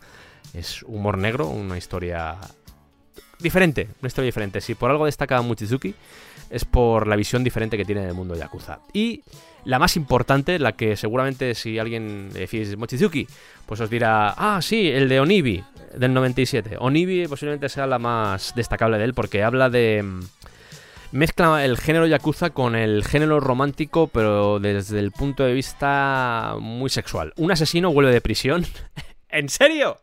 Es humor negro, una historia diferente, una historia diferente. Si por algo destaca Mochizuki, es por la visión diferente que tiene del mundo Yakuza. Y la más importante, la que seguramente si alguien decís Mochizuki, pues os dirá, ah, sí, el de Onibi, del 97. Onibi posiblemente sea la más destacable de él porque habla de... mm, Mezcla el género yakuza con el género romántico, pero desde el punto de vista muy sexual. Un asesino vuelve de prisión. ¿En serio?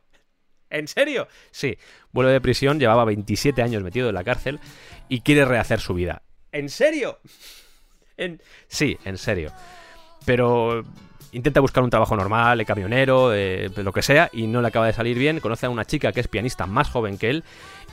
¿En serio? Sí, vuelve de prisión, llevaba 27 años metido en la cárcel y quiere rehacer su vida. ¿En serio? En... Sí, en serio. Pero intenta buscar un trabajo normal, de camionero, de lo que sea, y no le acaba de salir bien. Conoce a una chica que es pianista más joven que él.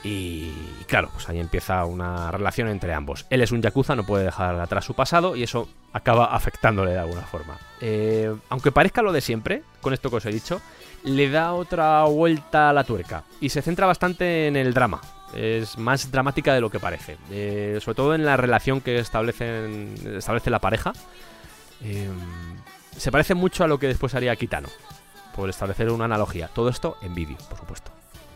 Y claro, pues ahí empieza una relación entre ambos. Él es un yakuza, no puede dejar atrás su pasado y eso acaba afectándole de alguna forma. Eh, aunque parezca lo de siempre, con esto que os he dicho, le da otra vuelta a la tuerca y se centra bastante en el drama. Es más dramática de lo que parece. Eh, sobre todo en la relación que establecen, establece la pareja. Eh, se parece mucho a lo que después haría Kitano. Por establecer una analogía. Todo esto en vídeo, por supuesto.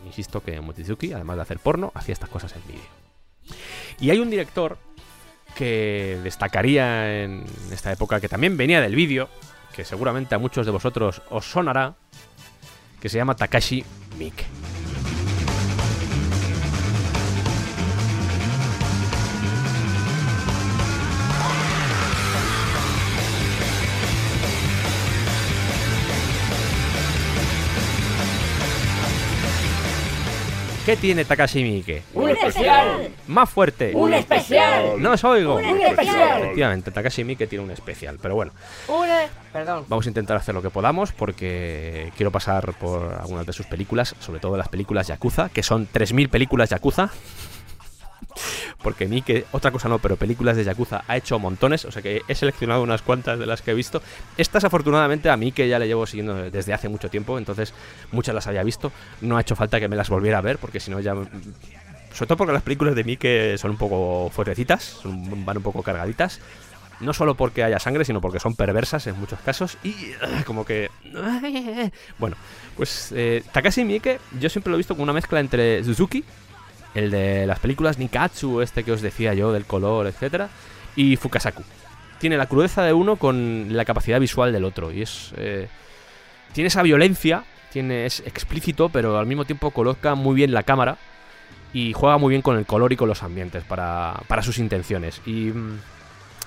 Insisto que Mochizuki, además de hacer porno, hacía estas cosas en vídeo. Y hay un director que destacaría en esta época, que también venía del vídeo, que seguramente a muchos de vosotros os sonará, que se llama Takashi Miike. ¿Qué tiene Takashi Miike?
¡Un especial!
Más fuerte.
¡Un especial!
No os oigo.
¡Un especial!
Efectivamente, Takashi Miike tiene un especial, pero bueno,
¡Una! Perdón.
vamos a intentar hacer lo que podamos porque quiero pasar por algunas de sus películas, sobre todo las películas Yakuza, que son 3.000 películas Yakuza. Porque Miike, otra cosa no, pero películas de Yakuza ha hecho montones, o sea que he seleccionado unas cuantas de las que he visto. Estas afortunadamente a mí que ya le llevo siguiendo desde hace mucho tiempo, entonces muchas las había visto. No ha hecho falta que me las volviera a ver porque si no ya... Sobre todo porque las películas de Miike son un poco fuertecitas, van un poco cargaditas. No solo porque haya sangre, sino porque son perversas en muchos casos y ah, como que... Bueno, pues eh, Takashi Miike yo siempre lo he visto como una mezcla entre Suzuki, el de las películas Nikatsu, este que os decía yo, del color, etcétera, y Fukasaku. Tiene la crudeza de uno con la capacidad visual del otro y es... eh, tiene esa violencia, tiene, es explícito, pero al mismo tiempo coloca muy bien la cámara y juega muy bien con el color y con los ambientes para, para sus intenciones. Y, mm,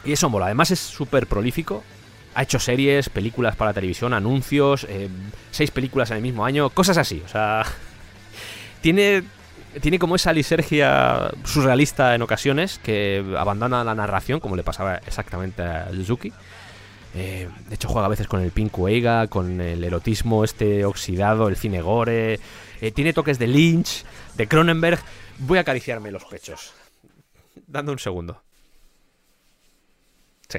y eso mola. Además es súper prolífico. Ha hecho series, películas para televisión, anuncios, eh, seis películas en el mismo año, cosas así. O sea, tiene, tiene como esa lisergia surrealista en ocasiones que abandona la narración, como le pasaba exactamente a Suzuki. Eh, de hecho, juega a veces con el Pinku Eiga, con el erotismo este oxidado, el cine gore. Eh, tiene toques de Lynch, de Cronenberg. Voy a acariciarme los pechos. Dando un segundo. Sí.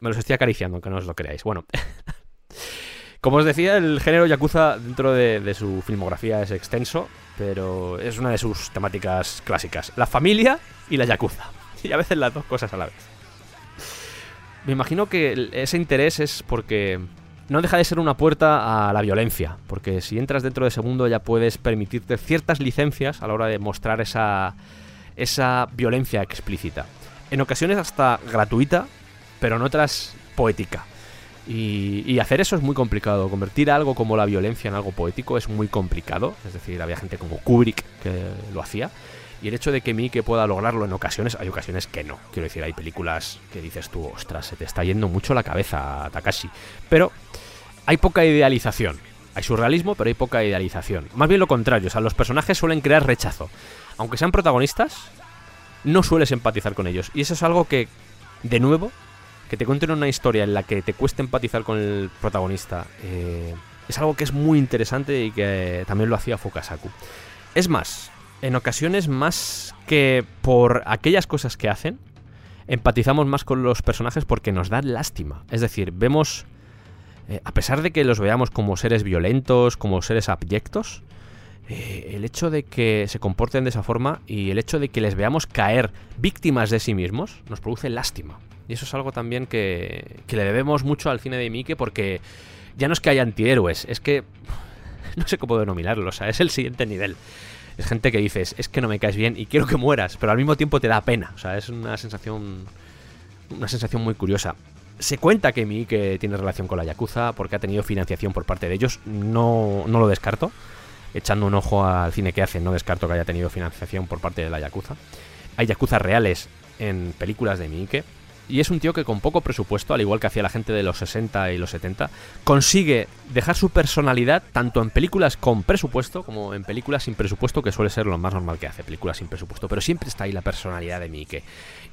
Me los estoy acariciando, aunque no os lo creáis. Bueno. Como os decía, el género Yakuza dentro de, de su filmografía es extenso, pero es una de sus temáticas clásicas. La familia y la Yakuza. Y a veces las dos cosas a la vez. Me imagino que ese interés es porque no deja de ser una puerta a la violencia, porque si entras dentro de ese mundo ya puedes permitirte ciertas licencias a la hora de mostrar esa, esa violencia explícita. En ocasiones hasta gratuita, pero en otras poética. Y, y hacer eso es muy complicado. Convertir algo como la violencia en algo poético es muy complicado. Es decir, había gente como Kubrick que lo hacía. Y el hecho de que Miike pueda lograrlo en ocasiones, hay ocasiones que no. Quiero decir, hay películas que dices tú, ostras, se te está yendo mucho la cabeza, Takashi. Pero hay poca idealización. Hay surrealismo, pero hay poca idealización. Más bien lo contrario, o sea, los personajes suelen crear rechazo. Aunque sean protagonistas, no sueles empatizar con ellos. Y eso es algo que, de nuevo, que te cuenten una historia en la que te cueste empatizar con el protagonista, eh, es algo que es muy interesante y que también lo hacía Fukasaku. Es más, en ocasiones más que por aquellas cosas que hacen, empatizamos más con los personajes porque nos dan lástima. Es decir, vemos, eh, a pesar de que los veamos como seres violentos, como seres abyectos, eh, el hecho de que se comporten de esa forma y el hecho de que les veamos caer víctimas de sí mismos nos produce lástima. Y eso es algo también que, que le debemos mucho al cine de Miike porque ya no es que haya antihéroes, es que no sé cómo denominarlo, o sea, es el siguiente nivel. Es gente que dices, es que no me caes bien y quiero que mueras, pero al mismo tiempo te da pena. O sea, es una sensación. Una sensación muy curiosa. Se cuenta que Miike tiene relación con la Yakuza porque ha tenido financiación por parte de ellos. No, no lo descarto. Echando un ojo al cine que hacen, no descarto que haya tenido financiación por parte de la Yakuza. Hay Yakuza reales en películas de Miike. Y es un tío que con poco presupuesto, al igual que hacía la gente de los 60 y los 70, consigue dejar su personalidad tanto en películas con presupuesto como en películas sin presupuesto, que suele ser lo más normal que hace, películas sin presupuesto, pero siempre está ahí la personalidad de Mike.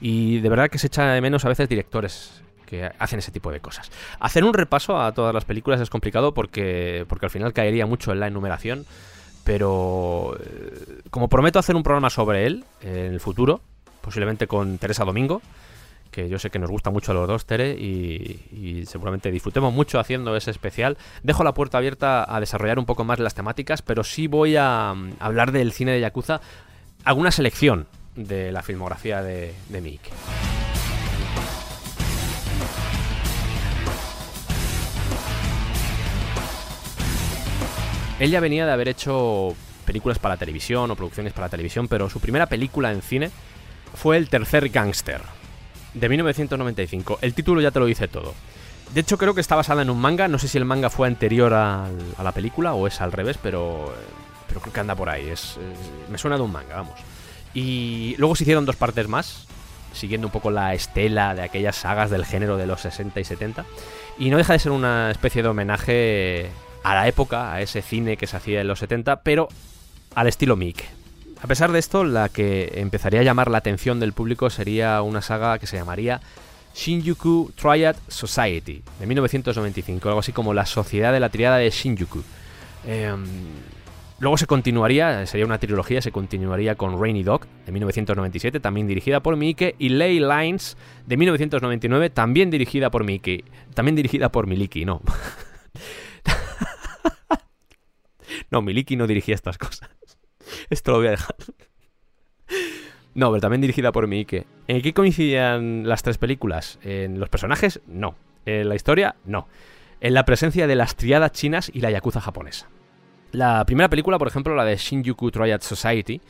Y de verdad que se echa de menos a veces directores que hacen ese tipo de cosas. Hacer un repaso a todas las películas es complicado porque, porque al final caería mucho en la enumeración, pero eh, como prometo hacer un programa sobre él en el futuro, posiblemente con Teresa Domingo, que yo sé que nos gusta mucho a los dos, Tere, y, seguramente disfrutemos mucho haciendo ese especial. Dejo la puerta abierta a desarrollar un poco más las temáticas, pero sí voy a mm, hablar del cine de Yakuza, alguna selección de la filmografía de, de Miike. Él ya venía de haber hecho películas para televisión o producciones para televisión, pero su primera película en cine fue El tercer gángster, de 1995. El título ya te lo dice todo. De hecho, creo que está basada en un manga. No sé si el manga fue anterior a la película o es al revés, pero, pero creo que anda por ahí. Es, es- me suena de un manga, vamos. Y luego se hicieron dos partes más, siguiendo un poco la estela de aquellas sagas del género de los 60 y 70. Y no deja de ser una especie de homenaje a la época, a ese cine que se hacía en los 70, pero al estilo Miike. A pesar de esto, la que empezaría a llamar la atención del público sería una saga que se llamaría Shinjuku Triad Society, de 1995, algo así como la Sociedad de la Triada de Shinjuku. Em, luego se continuaría, sería una trilogía, se continuaría con Rainy Dog, de 1997, también dirigida por Miike, y Ley Lines, de 1999, también dirigida por Miike. También dirigida por Miliki, no. no, Miliki no dirigía estas cosas. Esto lo voy a dejar. No, pero también dirigida por Miike. ¿En qué coincidían las tres películas? ¿En los personajes? No. ¿En la historia? No. En la presencia de las triadas chinas y la yakuza japonesa. La primera película, por ejemplo, la de Shinjuku Triad Society,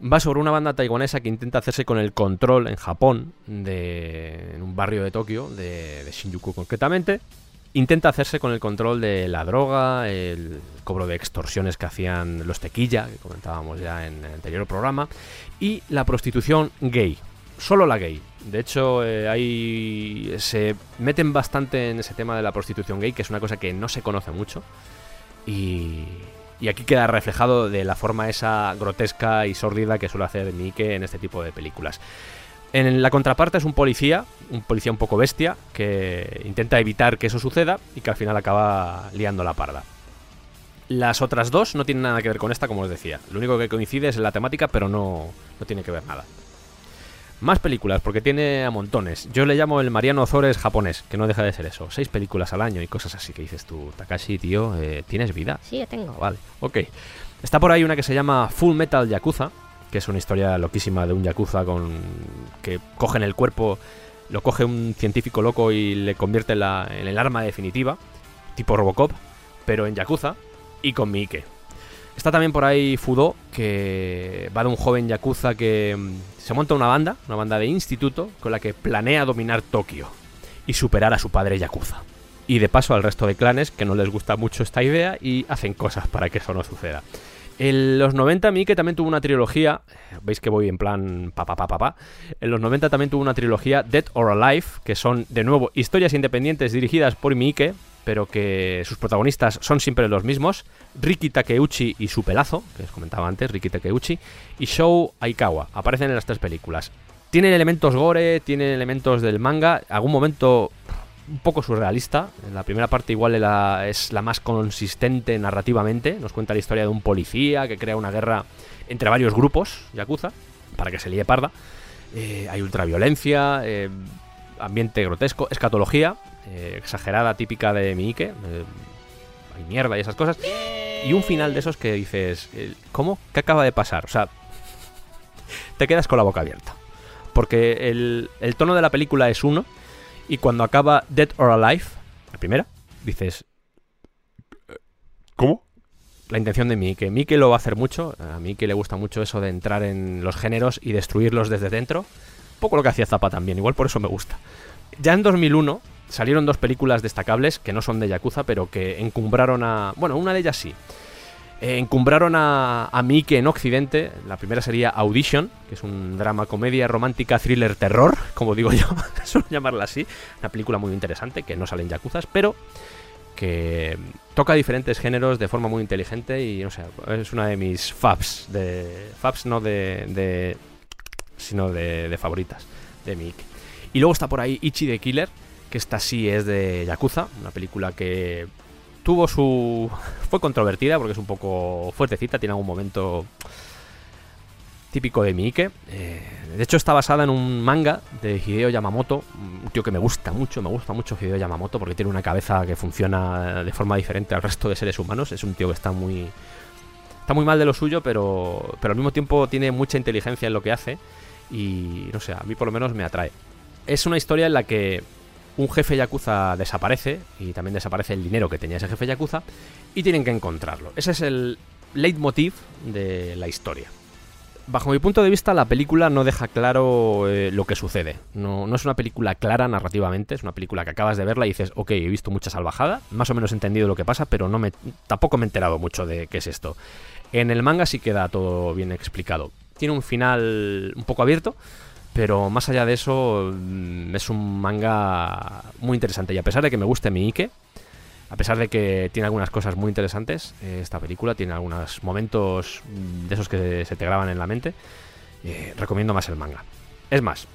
va sobre una banda taiwanesa que intenta hacerse con el control en Japón, de, en un barrio de Tokio, de, de Shinjuku concretamente. Intenta hacerse con el control de la droga, el cobro de extorsiones que hacían los tequilla, que comentábamos ya en el anterior programa, y la prostitución gay. Solo la gay. De hecho, eh, ahí se meten bastante en ese tema de la prostitución gay, que es una cosa que no se conoce mucho. Y, y aquí queda reflejado de la forma esa grotesca y sórdida que suele hacer Mike en este tipo de películas. En la contraparte es un policía, un policía un poco bestia, que intenta evitar que eso suceda y que al final acaba liando la parda. Las otras dos no tienen nada que ver con esta, como os decía. Lo único que coincide es en la temática, pero no, no tiene que ver nada. Más películas, porque tiene a montones. Yo le llamo el Mariano Ozores japonés, que no deja de ser eso. Seis películas al año y cosas así que dices tú, Takashi, tío, eh, ¿tienes vida?
Sí, yo tengo.
Vale, ok. Está por ahí una que se llama Full Metal Yakuza, que es una historia loquísima de un Yakuza con que cogen el cuerpo, lo coge un científico loco y le convierte en, el arma definitiva, tipo Robocop, pero en Yakuza y con Miike. Está también por ahí Fudo, que va de un joven Yakuza que mm, se monta una banda, una banda de instituto, con la que planea dominar Tokio y superar a su padre Yakuza. Y de paso al resto de clanes que no les gusta mucho esta idea y hacen cosas para que eso no suceda. En los 90 Miike también tuvo una trilogía, veis que voy en plan pa pa pa. En los 90 también tuvo una trilogía Dead or Alive, que son de nuevo historias independientes dirigidas por Miike, pero que sus protagonistas son siempre los mismos, Riki Takeuchi y su pelazo, que os comentaba antes, Riki Takeuchi, y Shou Aikawa, aparecen en las tres películas. Tienen elementos gore, tienen elementos del manga, algún momento un poco surrealista. En la primera parte igual es la, más consistente narrativamente. Nos cuenta la historia de un policía que crea una guerra entre varios grupos, Yakuza, para que se líe parda. Eh, hay ultraviolencia, eh, ambiente grotesco, escatología, eh, exagerada, típica de Miike. hay mierda y esas cosas. Y un final de esos que dices, ¿cómo? ¿Qué acaba de pasar? O sea, te quedas con la boca abierta. Porque el, el tono de la película es uno, y cuando acaba Dead or Alive, la primera, dices,
¿Cómo?
la intención de Mike. Mike lo va a hacer mucho. A Mike le gusta mucho eso de entrar en los géneros y destruirlos desde dentro. Un poco lo que hacía Zappa también, igual por eso me gusta. Ya en 2001 salieron dos películas destacables que no son de Yakuza, pero que encumbraron a... Bueno, una de ellas sí. Eh, encumbraron a, a Miike en Occidente. La primera sería Audition, que es un drama, comedia, romántica, thriller, terror, como digo yo, suelo llamarla así. Una película muy interesante, que no salen yakuzas, pero que toca diferentes géneros de forma muy inteligente y no sé, es una de mis faps. De, faps no de, de sino de, de favoritas de Miike. Y luego está por ahí Ichi the Killer, que esta sí es de Yakuza, una película que tuvo su... fue controvertida porque es un poco fuertecita, tiene algún momento típico de Miike. Eh, de hecho está basada en un manga de Hideo Yamamoto, un tío que me gusta mucho, me gusta mucho Hideo Yamamoto porque tiene una cabeza que funciona de forma diferente al resto de seres humanos, es un tío que está muy... Está muy mal de lo suyo, pero, pero al mismo tiempo tiene mucha inteligencia en lo que hace y no sé, a mí por lo menos me atrae. Es una historia en la que un jefe yakuza desaparece y también desaparece el dinero que tenía ese jefe yakuza y tienen que encontrarlo. Ese es el leitmotiv de la historia. Bajo mi punto de vista, la película no deja claro eh, lo que sucede. No, no es una película clara narrativamente, es una película que acabas de verla y dices, ok, he visto mucha salvajada, más o menos he entendido lo que pasa, pero no me, tampoco me he enterado mucho de qué es esto. En el manga sí queda todo bien explicado. Tiene un final un poco abierto, pero más allá de eso, mm, es un manga muy interesante. Y a pesar de que me guste mi Ike, a pesar de que tiene algunas cosas muy interesantes, eh, esta película tiene algunos momentos mm, de esos que se te graban en la mente, eh, recomiendo más el manga. Es más,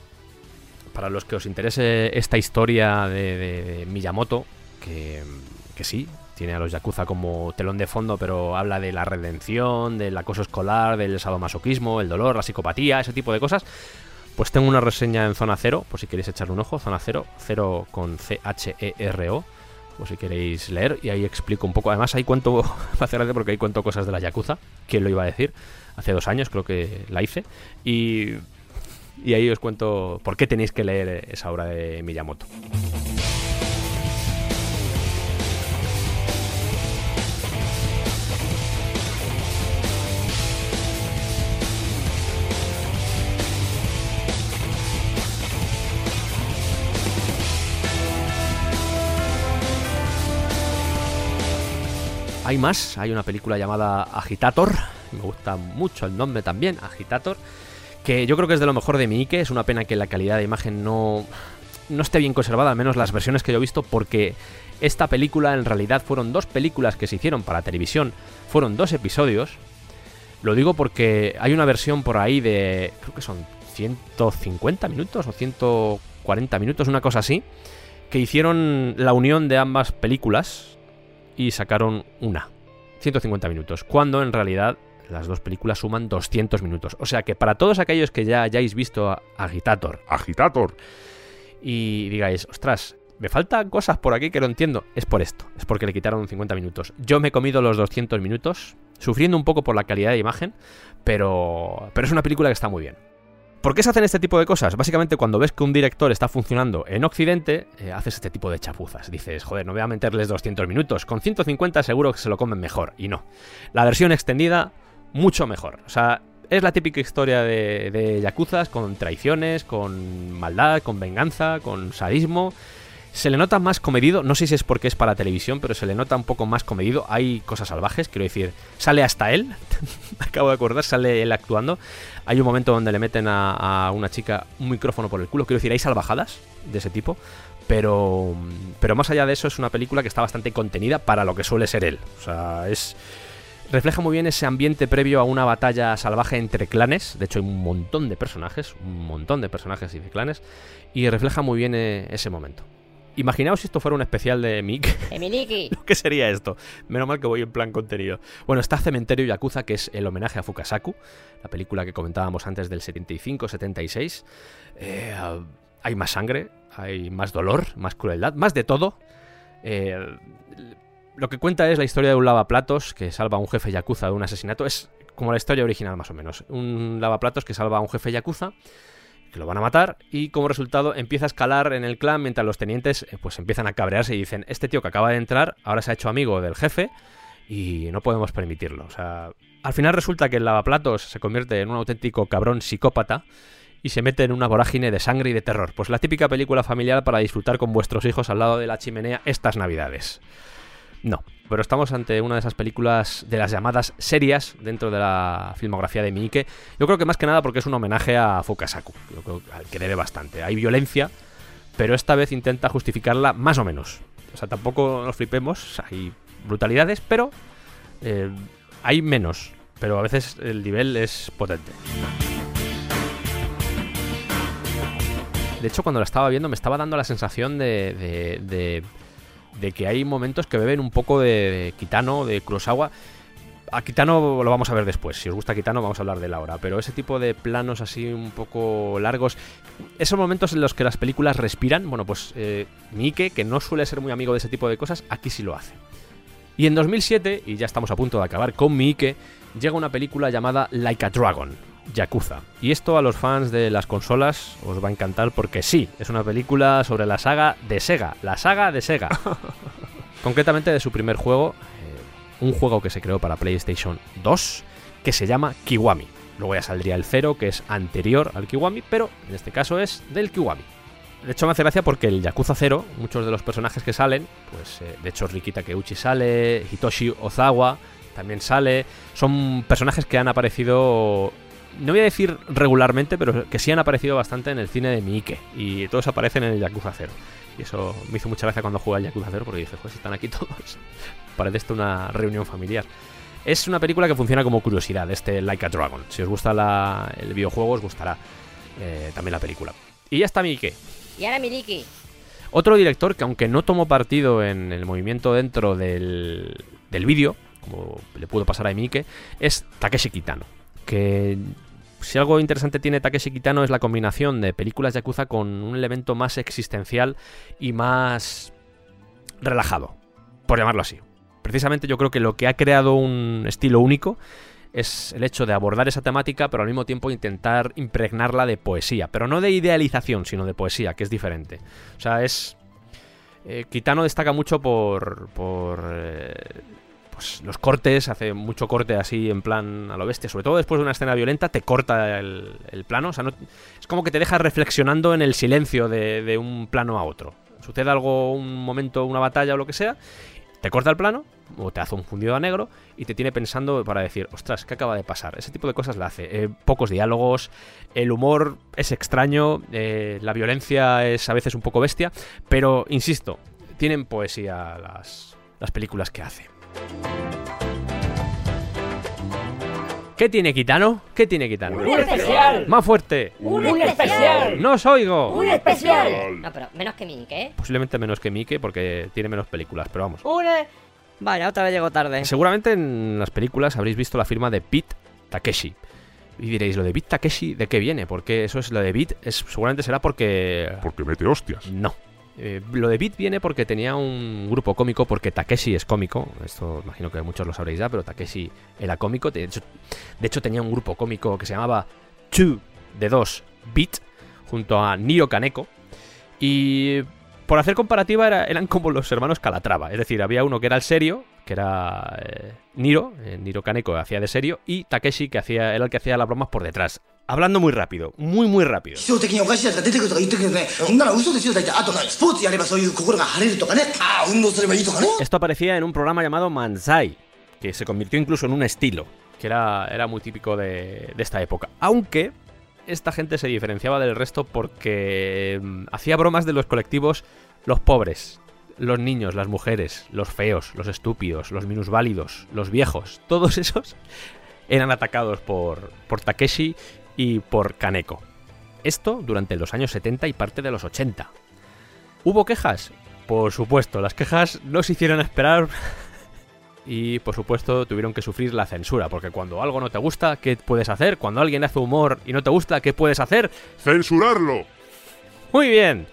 para los que os interese esta historia de, de- de Miyamoto, que, que sí, tiene a los Yakuza como telón de fondo, pero habla de la redención, del acoso escolar, del sadomasoquismo, el dolor, la psicopatía, ese tipo de cosas. Pues tengo una reseña en Zona Cero, por si queréis echarle un ojo, Zona Cero, cero con C-H-E-R-O, por si queréis leer, y ahí explico un poco. Además, ahí cuento, hace gracia porque ahí cuento cosas de la Yakuza, ¿quién lo iba a decir? Hace dos años creo que la hice, y, y ahí os cuento por qué tenéis que leer esa obra de Miyamoto. Hay más, hay una película llamada Agitator, me gusta mucho el nombre también, Agitator, que yo creo que es de lo mejor de Miike, es una pena que la calidad de imagen no, no esté bien conservada, al menos las versiones que yo he visto, porque esta película en realidad fueron dos películas que se hicieron para televisión, fueron dos episodios, lo digo porque hay una versión por ahí de, creo que son 150 minutos o 140 minutos, una cosa así, que hicieron la unión de ambas películas y sacaron una. 150 minutos. Cuando en realidad las dos películas suman 200 minutos. O sea que para todos aquellos que ya hayáis visto a Agitator
Agitator.
y digáis, ostras, me faltan cosas por aquí que no entiendo, es por esto. Es porque le quitaron 50 minutos. Yo me he comido los 200 minutos, sufriendo un poco por la calidad de imagen, pero, pero es una película que está muy bien. ¿Por qué se hacen este tipo de cosas? Básicamente cuando ves que un director está funcionando en Occidente, eh, haces este tipo de chapuzas. Dices, joder, no voy a meterles 200 minutos, con 150 seguro que se lo comen mejor. Y no. La versión extendida, mucho mejor. O sea, es la típica historia de, de yakuzas con traiciones, con maldad, con venganza, con sadismo. Se le nota más comedido, no sé si es porque es para televisión, pero se le nota un poco más comedido. Hay cosas salvajes, quiero decir, sale hasta él, acabo de acordar, sale él actuando. Hay un momento donde le meten a, a una chica un micrófono por el culo, quiero decir, hay salvajadas de ese tipo. Pero, pero más allá de eso, es una película que está bastante contenida para lo que suele ser él. O sea, es, refleja muy bien ese ambiente previo a una batalla salvaje entre clanes. De hecho, hay un montón de personajes, un montón de personajes y de clanes. Y refleja muy bien eh, ese momento. Imaginaos si esto fuera un especial de Mick.
Emiliki.
¿Qué sería esto? Menos mal que voy en plan contenido. Bueno, está Cementerio Yakuza, que es el homenaje a Fukasaku, la película que comentábamos antes del 75-76. Eh, hay más sangre, hay más dolor, más crueldad, más de todo. Eh, lo que cuenta es la historia de un lavaplatos que salva a un jefe yakuza de un asesinato. Es como la historia original, más o menos. Un lavaplatos que salva a un jefe yakuza que lo van a matar y como resultado empieza a escalar en el clan mientras los tenientes eh, pues empiezan a cabrearse y dicen este tío que acaba de entrar ahora se ha hecho amigo del jefe y no podemos permitirlo. Al final resulta que el lavaplatos se convierte en un auténtico cabrón psicópata y se mete en una vorágine de sangre y de terror. Pues la típica película familiar para disfrutar con vuestros hijos al lado de la chimenea estas navidades. No. pero estamos ante una de esas películas de las llamadas serias dentro de la filmografía de Miike. Yo creo que más que nada porque es un homenaje a Fukasaku, al que debe bastante. Hay violencia, pero esta vez intenta justificarla más o menos. O sea, tampoco nos flipemos, hay brutalidades, pero eh, hay menos. Pero a veces el nivel es potente. De hecho, cuando la estaba viendo me estaba dando la sensación de, de- de que hay momentos que beben un poco de, Kitano, de Kurosawa. A Kitano lo vamos a ver después. Si os gusta Kitano, vamos a hablar de él ahora. Pero ese tipo de planos así un poco largos, esos momentos en los que las películas respiran, bueno, pues eh, Miike, que no suele ser muy amigo de ese tipo de cosas, aquí sí lo hace. Y en 2007, y ya estamos a punto de acabar con Miike, llega una película llamada Like a Dragon, Yakuza. Y esto a los fans de las consolas os va a encantar porque sí, es una película sobre la saga de Sega, la saga de Sega. Concretamente de su primer juego, eh, un juego que se creó para PlayStation 2, que se llama Kiwami. Luego ya saldría el 0, que es anterior al Kiwami, pero en este caso es del Kiwami. De hecho me hace gracia porque el Yakuza 0, muchos de los personajes que salen, pues eh, de hecho Riki Takeuchi sale, Hitoshi Ozawa también sale, son personajes que han aparecido, no voy a decir regularmente, pero que sí han aparecido bastante en el cine de Miike, y todos aparecen en el Yakuza 0. Y eso me hizo mucha gracia cuando jugué al Yakuza 0 porque dije, pues están aquí todos. Parece esto una reunión familiar. Es una película que funciona como curiosidad, este Like a Dragon. Si os gusta la- el videojuego, os gustará eh, también la película. Y ya está Miike.
Y ahora Miliki.
Otro director que aunque no tomó partido en el movimiento dentro del, del vídeo, como le pudo pasar a Miike, es Takeshi Kitano. Que si algo interesante tiene Takeshi Kitano es la combinación de películas Yakuza con un elemento más existencial y más relajado, por llamarlo así. Precisamente yo creo que lo que ha creado un estilo único es el hecho de abordar esa temática, pero al mismo tiempo intentar impregnarla de poesía. Pero no de idealización, sino de poesía, que es diferente. O sea, es. eh, Kitano destaca mucho por. por. Pues los cortes, hace mucho corte así en plan a lo bestia. Sobre todo después de una escena violenta, te corta el, plano. O sea, no- es como que te deja reflexionando en el silencio de, de un plano a otro. Sucede algo, un momento, una batalla o lo que sea, te corta el plano, o te hace un fundido a negro, y te tiene pensando para decir, ostras, ¿qué acaba de pasar? Ese tipo de cosas la hace. Eh, pocos diálogos, el humor es extraño, eh, la violencia es a veces un poco bestia, pero insisto, tienen poesía las, las películas que hace. ¿Qué tiene Kitano? ¿Qué tiene Kitano?
Un especial.
¡Más fuerte!
Un especial.
¡No os oigo!
Un especial. No, pero menos que Miliki, ¿eh?
Posiblemente menos que Mike porque tiene menos películas, pero vamos.
Una. Vaya, otra vez llego tarde.
Seguramente en las películas habréis visto la firma de Pete Takeshi. Y diréis, ¿lo de Pete Takeshi de qué viene? Porque eso es lo de Beat, es, seguramente será porque...
Porque mete hostias.
No. Eh, lo de Beat viene porque tenía un grupo cómico, porque Takeshi es cómico. Esto imagino que muchos lo sabréis ya, pero Takeshi era cómico. De hecho, de tenía un grupo cómico que se llamaba 2 de 2 Beat, junto a Nio Kaneko. Y por hacer comparativa era- eran como los hermanos Calatrava. Es decir, había uno que era el serio, que era eh, Niro, eh, Niro Kaneko hacía de serio, y Takeshi que hacía, era el que hacía las bromas por detrás hablando muy rápido, muy muy rápido. Esto aparecía en un programa llamado Manzai, que se convirtió incluso en un estilo, que era, era muy típico de, de esta época. Aunque esta gente se diferenciaba del resto porque mm, hacía bromas de los colectivos los pobres, los niños, las mujeres, los feos, los estúpidos, los minusválidos, los viejos, todos esos eran atacados por, por Takeshi y por Kaneko. Esto durante los años 70 y parte de los 80. ¿Hubo quejas? Por supuesto, las quejas no se hicieron esperar y por supuesto tuvieron que sufrir la censura, porque cuando algo no te gusta, ¿qué puedes hacer? Cuando alguien hace humor y no te gusta, ¿qué puedes hacer?
¡Censurarlo!
Muy bien.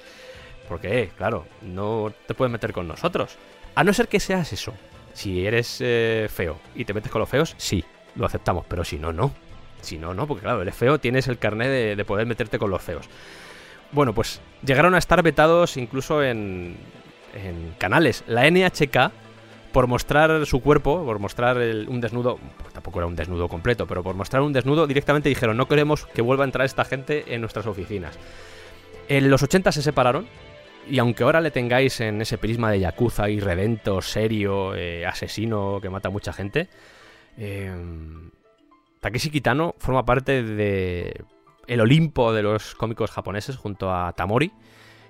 Porque, claro, no te puedes meter con nosotros. A no ser que seas eso. Si eres eh, feo y te metes con los feos, sí, lo aceptamos, pero si no, no. Si no, no, porque claro, eres feo, tienes el carnet de, de poder meterte con los feos. Bueno, pues llegaron a estar vetados incluso en, canales. La NHK, por mostrar su cuerpo, por mostrar el- un desnudo, pues tampoco era un desnudo completo, pero por mostrar un desnudo, directamente dijeron, no queremos que vuelva a entrar esta gente en nuestras oficinas. En los 80 se separaron Y aunque ahora le tengáis en ese prisma de Yakuza irredento, serio, eh, asesino que mata a mucha gente, eh, Takeshi Kitano forma parte de el Olimpo de los cómicos japoneses junto a Tamori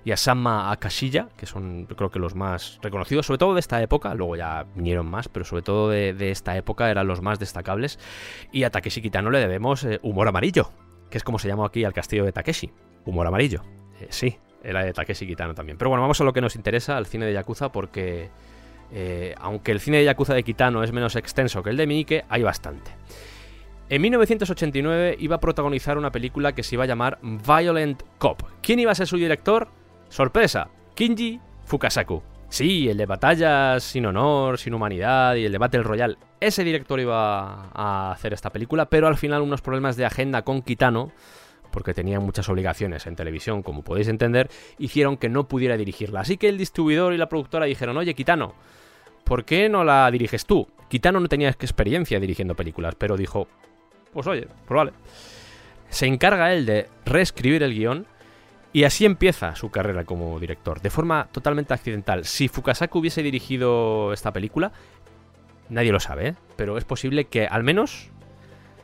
y a Sama Akashiya, que son creo que los más reconocidos, sobre todo de esta época, luego ya vinieron más, pero sobre todo de, esta época eran los más destacables. Y a Takeshi Kitano le debemos eh, Humor Amarillo, que es como se llama aquí al castillo de Takeshi. Humor Amarillo. Eh, sí, era de Takeshi Kitano también. Pero bueno, vamos a lo que nos interesa, al cine de Yakuza, porque eh, aunque el cine de Yakuza de Kitano es menos extenso que el de Miike, hay bastante. En 1989 iba a protagonizar una película que se iba a llamar Violent Cop. ¿Quién iba a ser su director? Sorpresa, Kinji Fukasaku. Sí, el de batallas sin honor, sin humanidad y el de Battle Royale. Ese director iba a hacer esta película, pero al final unos problemas de agenda con Kitano, porque tenía muchas obligaciones en televisión, como podéis entender, hicieron que no pudiera dirigirla. Así que el distribuidor y la productora dijeron, oye Kitano, ¿por qué no la diriges tú? Kitano no tenía experiencia dirigiendo películas, pero dijo, pues oye, pues vale. Se encarga él de reescribir el guion y así empieza su carrera como director, de forma totalmente accidental. Si Fukasaku hubiese dirigido esta película, nadie lo sabe, ¿eh? pero es posible que al menos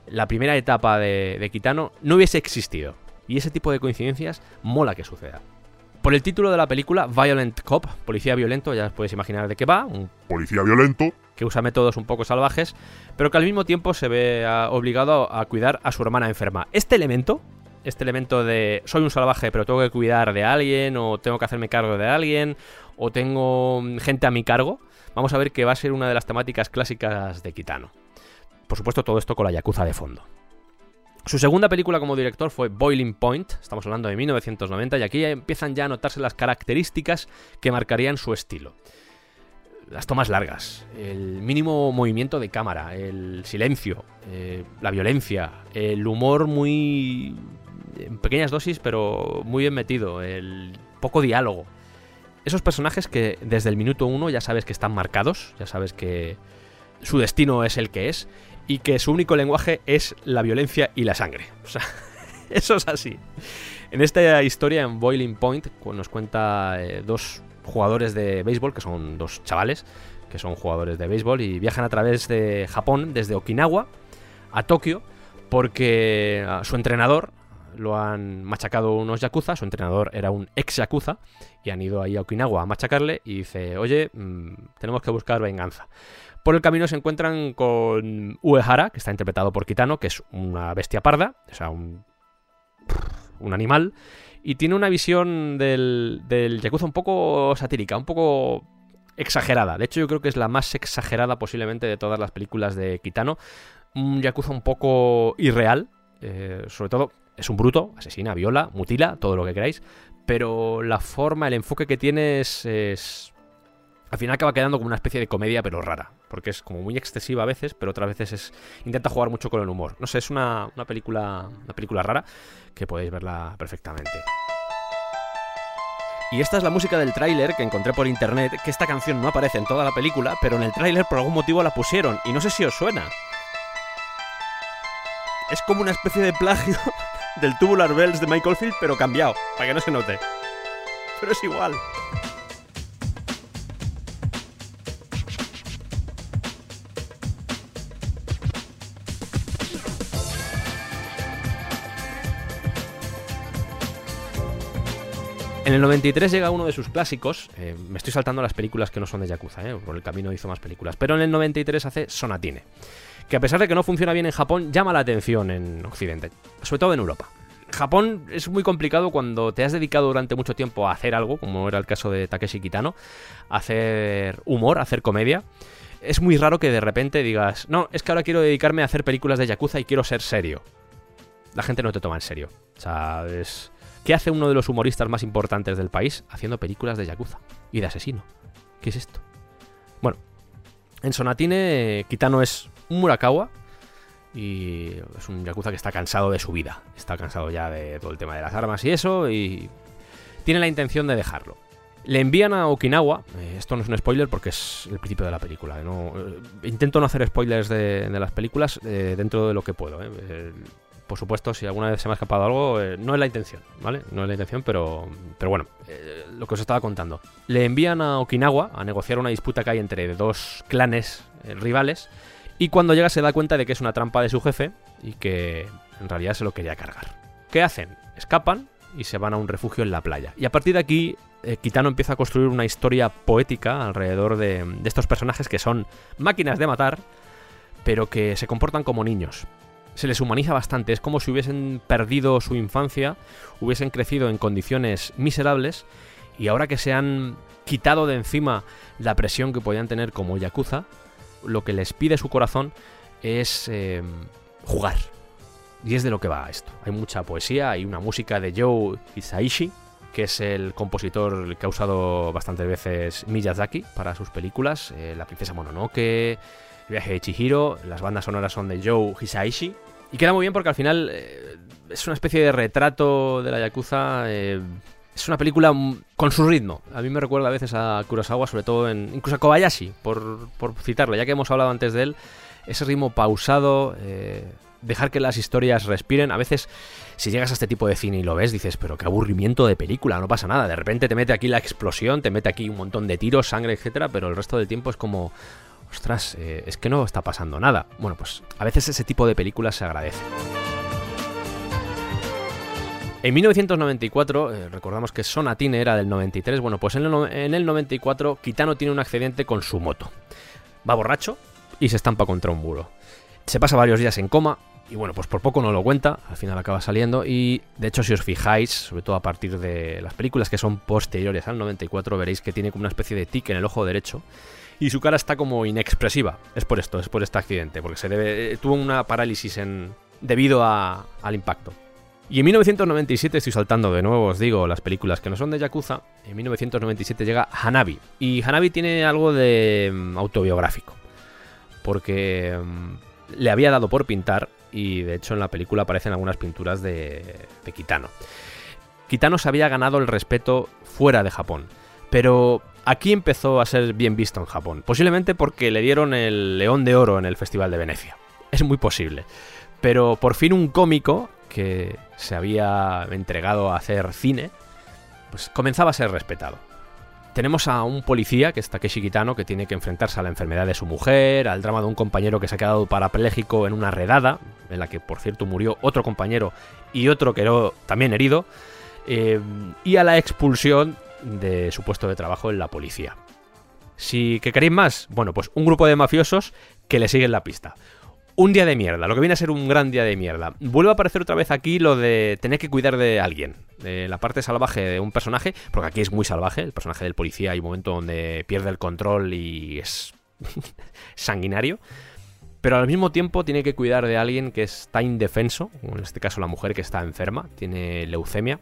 la primera etapa de, de Kitano no hubiese existido. Y ese tipo de coincidencias mola que suceda. Por el título de la película, Violent Cop, policía violento, ya os podéis imaginar de qué va, un
Policía violento.
Que usa métodos un poco salvajes, pero que al mismo tiempo se ve ah, obligado a cuidar a su hermana enferma. Este elemento, este elemento de soy un salvaje pero tengo que cuidar de alguien, o tengo que hacerme cargo de alguien, o tengo mm, gente a mi cargo, vamos a ver que va a ser una de las temáticas clásicas de Kitano. Por supuesto, todo esto con la Yakuza de fondo. Su segunda película como director fue Boiling Point, estamos hablando de 1990, y aquí empiezan ya a notarse las características que marcarían su estilo. Las tomas largas, el mínimo movimiento de cámara, el silencio, eh, la violencia, el humor muy... en pequeñas dosis, pero muy bien metido, el poco diálogo. Esos personajes que desde el minuto uno ya sabes que están marcados, ya sabes que su destino es el que es, y que su único lenguaje es la violencia y la sangre. O sea, eso es así. En esta historia, en Boiling Point, nos cuenta eh, dos jugadores de béisbol, que son dos chavales, que son jugadores de béisbol, y viajan a través de Japón, desde Okinawa a Tokio, porque ah, su entrenador lo han machacado unos yakuza, su entrenador era un ex yakuza, y han ido ahí a Okinawa a machacarle, y dice, oye, mm, tenemos que buscar venganza. Por el camino se encuentran con Uehara, que está interpretado por Kitano, que es una bestia parda, o sea, un, un animal, y tiene una visión del, del Yakuza un poco satírica, un poco exagerada. De hecho, yo creo que es la más exagerada posiblemente de todas las películas de Kitano. Un Yakuza un poco irreal, eh, sobre todo es un bruto, asesina, viola, mutila, todo lo que queráis, pero la forma, el enfoque que tiene es, es al final acaba quedando como una especie de comedia, pero rara. Porque es como muy excesiva a veces, pero otras veces es. intenta jugar mucho con el humor. No sé, es una, una película. Una película rara que podéis verla perfectamente. Y esta es la música del tráiler que encontré por internet, que esta canción no aparece en toda la película, pero en el tráiler por algún motivo la pusieron, y no sé si os suena. Es como una especie de plagio del Tubular Bells de Michael Field, pero cambiado, para que no se note. Pero es igual. En el 93 llega uno de sus clásicos. eh, me estoy saltando las películas que no son de Yakuza, eh, por el camino hizo más películas. Pero en el 93 hace Sonatine. Que a pesar de que no funciona bien en Japón, llama la atención en Occidente. Sobre todo en Europa. Japón es muy complicado cuando te has dedicado durante mucho tiempo a hacer algo, como era el caso de Takeshi Kitano, hacer humor, hacer comedia. Es muy raro que de repente digas, no, es que ahora quiero dedicarme a hacer películas de Yakuza y quiero ser serio. La gente no te toma en serio. O sea, es... ¿Qué hace uno de los humoristas más importantes del país haciendo películas de Yakuza y de asesino? ¿Qué es esto? Bueno, en Sonatine, eh, Kitano es un Murakawa y es un Yakuza que está cansado de su vida. Está cansado ya de todo el tema de las armas y eso y tiene la intención de dejarlo. Le envían a Okinawa, eh, esto no es un spoiler porque es el principio de la película. No, eh, intento no hacer spoilers de, las películas eh, dentro de lo que puedo. eh. Por supuesto, si alguna vez se me ha escapado algo, eh, no es la intención, ¿vale? No es la intención, pero, pero bueno, eh, lo que os estaba contando. Le envían a Okinawa a negociar una disputa que hay entre dos clanes eh, rivales y cuando llega se da cuenta de que es una trampa de su jefe y que en realidad se lo quería cargar. ¿Qué hacen? Escapan y se van a un refugio en la playa. Y a partir de aquí, Kitano empieza a construir una historia poética alrededor de, de estos personajes que son máquinas de matar, pero que se comportan como niños. Se les humaniza bastante, es como si hubiesen perdido su infancia, hubiesen crecido en condiciones miserables y ahora que se han quitado de encima la presión que podían tener como Yakuza, lo que les pide su corazón es eh, jugar. Y es de lo que va esto. Hay mucha poesía, hay una música de Joe Hisaishi, que es el compositor que ha usado bastantes veces Miyazaki para sus películas, eh, La princesa Mononoke, El viaje de Chihiro, las bandas sonoras son de Joe Hisaishi. Y queda muy bien porque al final eh, es una especie de retrato de la Yakuza. eh, es una película con su ritmo. A mí me recuerda a veces a Kurosawa, sobre todo en. incluso a Kobayashi, por, por citarlo, ya que hemos hablado antes de él. Ese ritmo pausado, eh, dejar que las historias respiren. A veces, si llegas a este tipo de cine y lo ves, dices, pero qué aburrimiento de película, no pasa nada. De repente te mete aquí la explosión, te mete aquí un montón de tiros, sangre, etcétera, pero el resto del tiempo es como. Ostras, eh, es que no está pasando nada. Bueno, pues a veces ese tipo de películas se agradece. En 1994, eh, recordamos que Sonatine era del 93, bueno, pues en el, en el 94 Kitano tiene un accidente con su moto. Va borracho y se estampa contra un muro. Se pasa varios días en coma y bueno, pues por poco no lo cuenta, al final acaba saliendo y de hecho si os fijáis, sobre todo a partir de las películas que son posteriores al 94, veréis que tiene como una especie de tic en el ojo derecho y su cara está como inexpresiva. Es por esto, es por este accidente, porque se debe eh, tuvo una parálisis en debido al impacto. Y en 1997, estoy saltando de nuevo, os digo, las películas que no son de Yakuza, en 1997 llega Hanabi. Y Hanabi tiene algo de mm, autobiográfico, porque mm, le había dado por pintar y de hecho en la película aparecen algunas pinturas de, de Kitano. Kitano se había ganado el respeto fuera de Japón, pero aquí empezó a ser bien visto en Japón, posiblemente porque le dieron el León de Oro en el Festival de Venecia. Es muy posible. Pero por fin un cómico que se había entregado a hacer cine, pues comenzaba a ser respetado. Tenemos a un policía, que es Takeshi Kitano, que tiene que enfrentarse a la enfermedad de su mujer, al drama de un compañero que se ha quedado parapléjico en una redada, en la que por cierto murió otro compañero y otro quedó también herido, eh, y a la expulsión de su puesto de trabajo en la policía. Si que queréis más, bueno, pues un grupo de mafiosos que le siguen la pista. Un día de mierda, lo que viene a ser un gran día de mierda. Vuelve a aparecer otra vez aquí lo de tener que cuidar de alguien, la parte salvaje de un personaje, porque aquí es muy salvaje, el personaje del policía hay un momento donde pierde el control y es sanguinario, pero al mismo tiempo tiene que cuidar de alguien que está indefenso, en este caso la mujer que está enferma, tiene leucemia,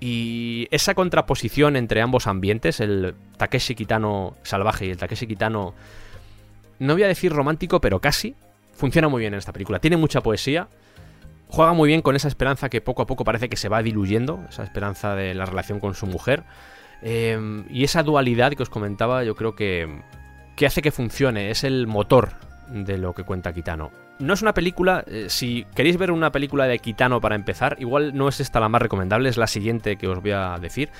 y esa contraposición entre ambos ambientes, el Takeshi Kitano salvaje y el Takeshi Kitano, no voy a decir romántico, pero casi, funciona muy bien en esta película. Tiene mucha poesía, juega muy bien con esa esperanza que poco a poco parece que se va diluyendo, esa esperanza de la relación con su mujer. Eh, y esa dualidad que os comentaba, yo creo que, que hace que funcione, es el motor de lo que cuenta Kitano. No es una película, eh, si queréis ver una película de Kitano para empezar, igual no es esta la más recomendable, es la siguiente que os voy a decir,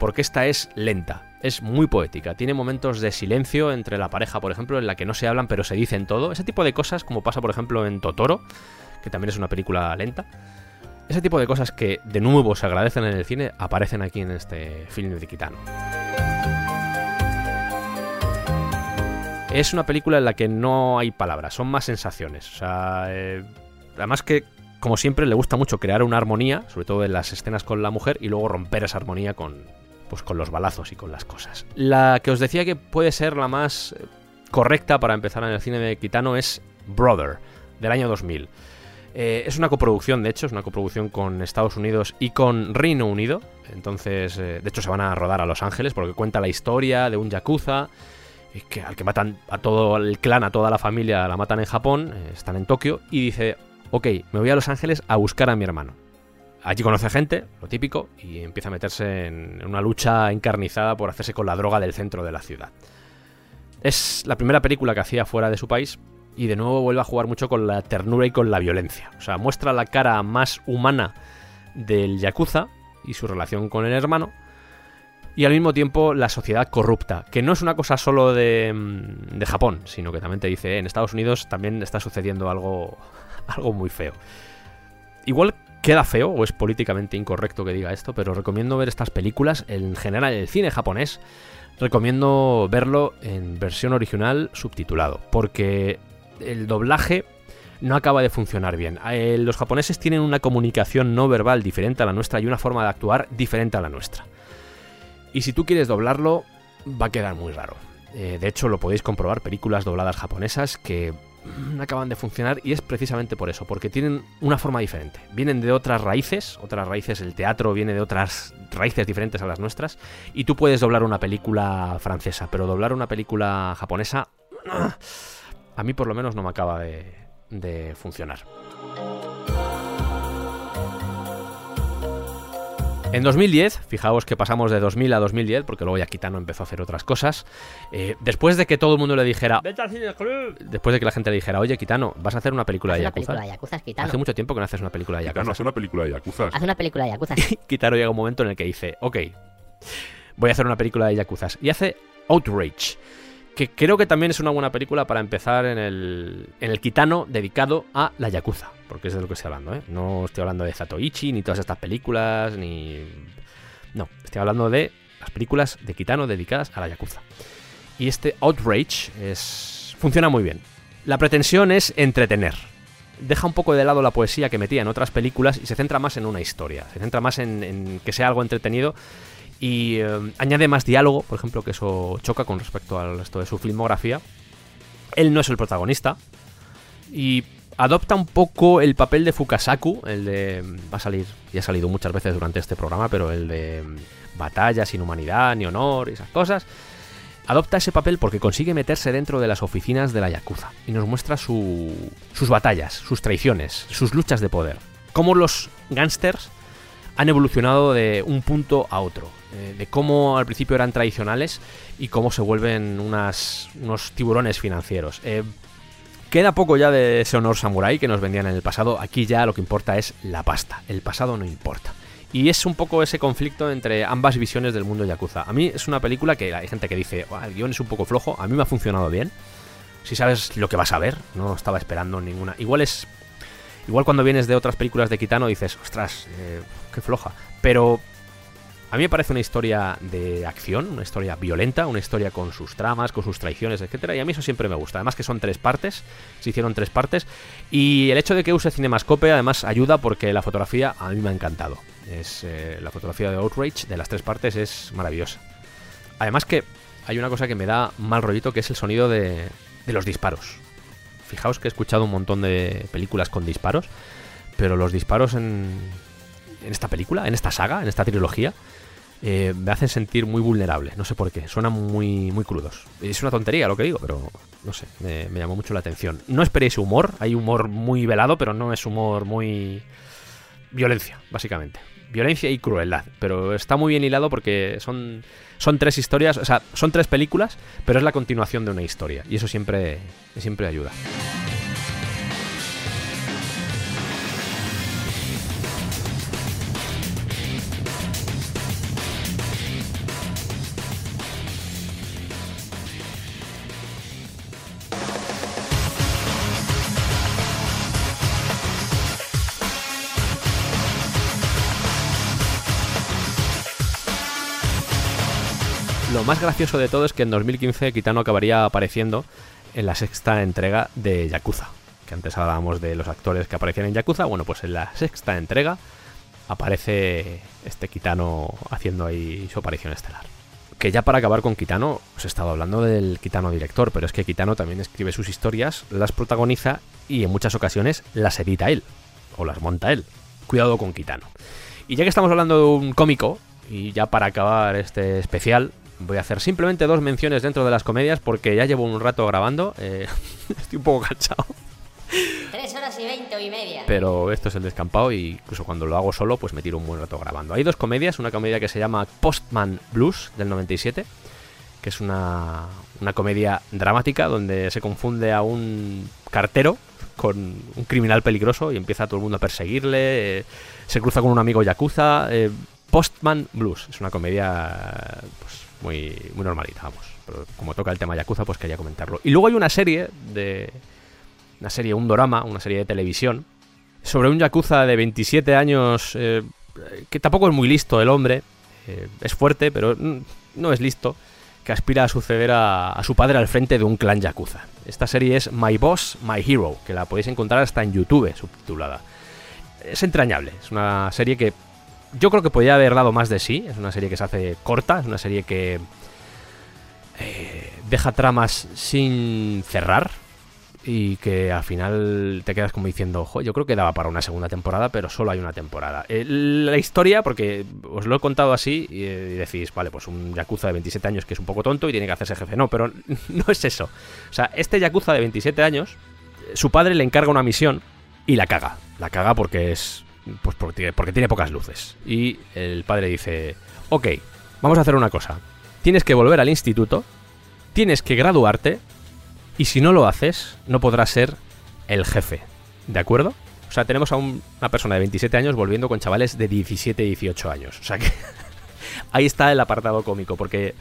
porque esta es lenta, es muy poética, tiene momentos de silencio entre la pareja, por ejemplo, en la que no se hablan pero se dicen todo, ese tipo de cosas como pasa por ejemplo en Totoro, que también es una película lenta. Ese tipo de cosas que de nuevo se agradecen en el cine aparecen aquí en este film de Kitano. Es una película en la que no hay palabras, son más sensaciones. O sea, eh, además que, como siempre, le gusta mucho crear una armonía, sobre todo en las escenas con la mujer, y luego romper esa armonía con, pues, con los balazos y con las cosas. La que os decía que puede ser la más eh, correcta para empezar en el cine de Kitano es Brother, del año 2000. Eh, es una coproducción, de hecho, es una coproducción con Estados Unidos y con Reino Unido. Entonces, de hecho, se van a rodar a Los Ángeles porque cuenta la historia de un yakuza y que, al que matan a todo el clan, a toda la familia, la matan en Japón, eh, están en Tokio, y dice, ok, me voy a Los Ángeles a buscar a mi hermano. Allí conoce gente, lo típico, y empieza a meterse en una lucha encarnizada por hacerse con la droga del centro de la ciudad. Es la primera película que hacía fuera de su país, y de nuevo vuelve a jugar mucho con la ternura y con la violencia. O sea, muestra la cara más humana del Yakuza y su relación con el hermano, y al mismo tiempo la sociedad corrupta, que no es una cosa solo de, mm, de Japón, sino que también te dice, "Eh, en Estados Unidos también está sucediendo algo, algo muy feo. Igual queda feo o es políticamente incorrecto que diga esto, pero recomiendo ver estas películas, en general el cine japonés, recomiendo verlo en versión original subtitulado, porque el doblaje no acaba de funcionar bien. Eh, los japoneses tienen una comunicación no verbal diferente a la nuestra y una forma de actuar diferente a la nuestra. Y si tú quieres doblarlo, va a quedar muy raro. Eh, de hecho, lo podéis comprobar, películas dobladas japonesas que mm, acaban de funcionar y es precisamente por eso, porque tienen una forma diferente. Vienen de otras raíces, otras raíces, el teatro viene de otras raíces diferentes a las nuestras, y tú puedes doblar una película francesa, pero doblar una película japonesa, ah, a mí por lo menos no me acaba de, de funcionar. En 2010, fijaos que pasamos de 2000 a 2010, porque luego ya Kitano empezó a hacer otras cosas. eh, después de que todo el mundo le dijera,
¡Vete al cine club!
después de que la gente le dijera, oye Kitano, vas a hacer una película de
una
Yakuza.
película de Yakuza, Kitano.
Hace mucho tiempo que no haces una película de Yakuza.
hace una película de Yakuza.
Haz una película de Yakuza.
Kitaro llega un momento en el que dice, ok, voy a hacer una película de Yakuza. Y hace Outrage, que creo que también es una buena película para empezar en el, en el Kitano dedicado a la Yakuza, porque es de lo que estoy hablando, ¿eh? No estoy hablando de Zatoichi, ni todas estas películas, ni... No, estoy hablando de las películas de Kitano dedicadas a la Yakuza. Y este Outrage es... funciona muy bien. La pretensión es entretener. Deja un poco de lado la poesía que metía en otras películas y se centra más en una historia. Se centra más en, en que sea algo entretenido y eh, añade más diálogo, por ejemplo, que eso choca con respecto al resto de su filmografía. Él no es el protagonista y adopta un poco el papel de Fukasaku, el de va a salir, ya ha salido muchas veces durante este programa, pero el de mm, batalla sin humanidad ni honor y esas cosas. Adopta ese papel porque consigue meterse dentro de las oficinas de la Yakuza y nos muestra su- sus batallas, sus traiciones, sus luchas de poder. Cómo los gángsters han evolucionado de un punto a otro. De cómo al principio eran tradicionales y cómo se vuelven unos tiburones financieros. Eh, queda poco ya de ese honor samurai que nos vendían en el pasado. Aquí ya lo que importa es la pasta. El pasado no importa. Y es un poco ese conflicto entre ambas visiones del mundo yakuza. A mí es una película que hay gente que dice, "Buah, el guion es un poco flojo. A mí me ha funcionado bien. Si sabes lo que vas a ver, no estaba esperando ninguna. Igual es. Igual cuando vienes de otras películas de Kitano dices, ostras, eh, qué floja. Pero a mí me parece una historia de acción, una historia violenta, una historia con sus tramas, con sus traiciones, etcétera, y a mí eso siempre me gusta. Además que son tres partes, se hicieron tres partes, y el hecho de que use Cinemascope además ayuda porque la fotografía a mí me ha encantado. Es eh, la fotografía de Outrage de las tres partes es maravillosa. Además que hay una cosa que me da mal rollito que es el sonido de, de los disparos. Fijaos que he escuchado un montón de películas con disparos, pero los disparos en, en esta película, en esta saga, en esta trilogía, eh, me hacen sentir muy vulnerable. No sé por qué, suenan muy, muy crudos. Es una tontería lo que digo, pero no sé, me, me llamó mucho la atención. No esperéis humor, hay humor muy velado, pero no es humor muy... Violencia, básicamente. Violencia y crueldad, pero está muy bien hilado porque son, son tres historias, o sea, son tres películas, pero es la continuación de una historia, y eso siempre, siempre ayuda. Más gracioso de todo es que en 2015 Kitano acabaría apareciendo en la sexta entrega de Yakuza. Que antes hablábamos de los actores que aparecían en Yakuza. Bueno, pues en la sexta entrega aparece este Kitano haciendo ahí su aparición estelar. Que ya para acabar con Kitano, os he estado hablando del Kitano director, pero es que Kitano también escribe sus historias, las protagoniza y en muchas ocasiones las edita él, o las monta él. Cuidado con Kitano. Y ya que estamos hablando de un cómico, y ya para acabar este especial, voy a hacer simplemente dos menciones dentro de las comedias porque ya llevo un rato grabando. eh, estoy un poco cansado.
Tres horas y veinte y media.
Pero esto es el descampado y incluso cuando lo hago solo, pues me tiro un buen rato grabando. Hay dos comedias, una comedia que se llama Postman Blues del 97, que es una, una comedia dramática donde se confunde a un cartero con un criminal peligroso y empieza todo el mundo a perseguirle, eh, se cruza con un amigo yakuza. eh, Postman Blues. Es una comedia pues, muy, normalita, vamos. Pero como toca el tema Yakuza, pues quería comentarlo. Y luego hay una serie de... Una serie, un dorama, una serie de televisión, sobre un Yakuza de 27 años, eh, que tampoco es muy listo el hombre, eh, es fuerte, pero no es listo, que aspira a suceder a, a su padre al frente de un clan Yakuza. Esta serie es My Boss, My Hero, que la podéis encontrar hasta en YouTube, subtitulada. Es entrañable, es una serie que yo creo que podría haber dado más de sí, es una serie que se hace corta, es una serie que eh, deja tramas sin cerrar, y que al final te quedas como diciendo, ojo, yo creo que daba para una segunda temporada, pero solo hay una temporada. Eh, la historia, porque os lo he contado así y, eh, decís, vale, pues un Yakuza de 27 años que es un poco tonto y tiene que hacerse jefe. No, pero no es eso. O sea, este Yakuza de 27 años, su padre le encarga una misión y la caga. La caga porque es... Pues porque, porque tiene pocas luces. Y el padre dice, ok, vamos a hacer una cosa. Tienes que volver al instituto, tienes que graduarte y si no lo haces, no podrás ser el jefe. ¿De acuerdo? O sea, tenemos a un- una persona de 27 años volviendo con chavales de 17 y 18 años. O sea que ahí está el apartado cómico, porque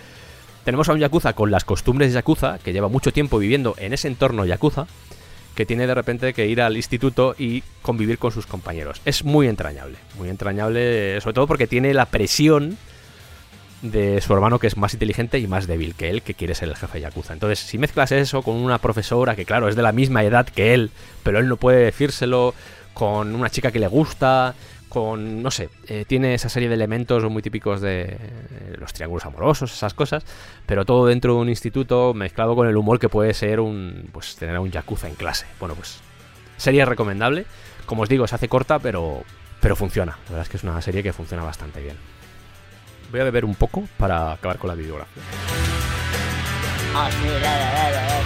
tenemos a un Yakuza con las costumbres de Yakuza, que lleva mucho tiempo viviendo en ese entorno Yakuza, que tiene de repente que ir al instituto y convivir con sus compañeros. Es muy entrañable, muy entrañable, sobre todo porque tiene la presión de su hermano que es más inteligente y más débil que él, que quiere ser el jefe Yakuza. Entonces, si mezclas eso con una profesora que, claro, es de la misma edad que él, pero él no puede decírselo, con una chica que le gusta, con, no sé, eh, tiene esa serie de elementos muy típicos de eh, los triángulos amorosos, esas cosas, pero todo dentro de un instituto mezclado con el humor que puede ser un, pues, tener a un Yakuza en clase. Bueno, pues, serie recomendable. Como os digo, se hace corta, pero, pero funciona. La verdad es que es una serie que funciona bastante bien. Voy a beber un poco para acabar con la bibliografía.
Ah, sí,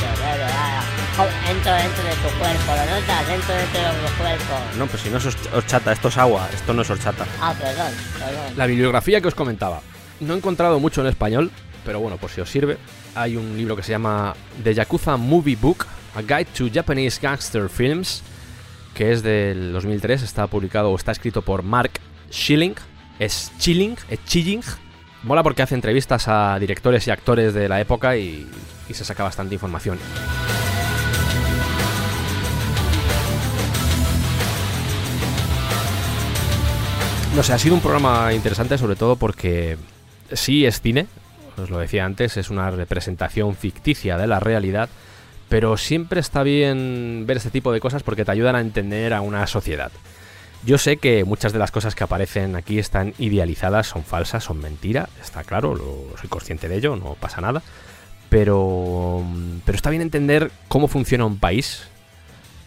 bebe, bebe. Oh, Entro dentro de tu cuerpo, ¿lo notas? Entro dentro de tu cuerpo.
No, pues si no es hor- horchata, esto es agua, esto no es horchata.
Ah, perdón, perdón.
La bibliografía que os comentaba. No he encontrado mucho en español, pero bueno, por si os sirve. Hay un libro que se llama The Yakuza Movie Book, A Guide to Japanese Gangster Films, que es del 2003, está publicado o está escrito por Mark Schilling. Es Chilling, es Chilling. Mola porque hace entrevistas a directores y actores de la época y, y se saca bastante información. No sé, ha sido un programa interesante sobre todo porque sí es cine, os lo decía antes, es una representación ficticia de la realidad, pero siempre está bien ver este tipo de cosas porque te ayudan a entender a una sociedad. Yo sé que muchas de las cosas que aparecen aquí están idealizadas, son falsas, son mentira, está claro, soy consciente de ello, no pasa nada, pero, pero está bien entender cómo funciona un país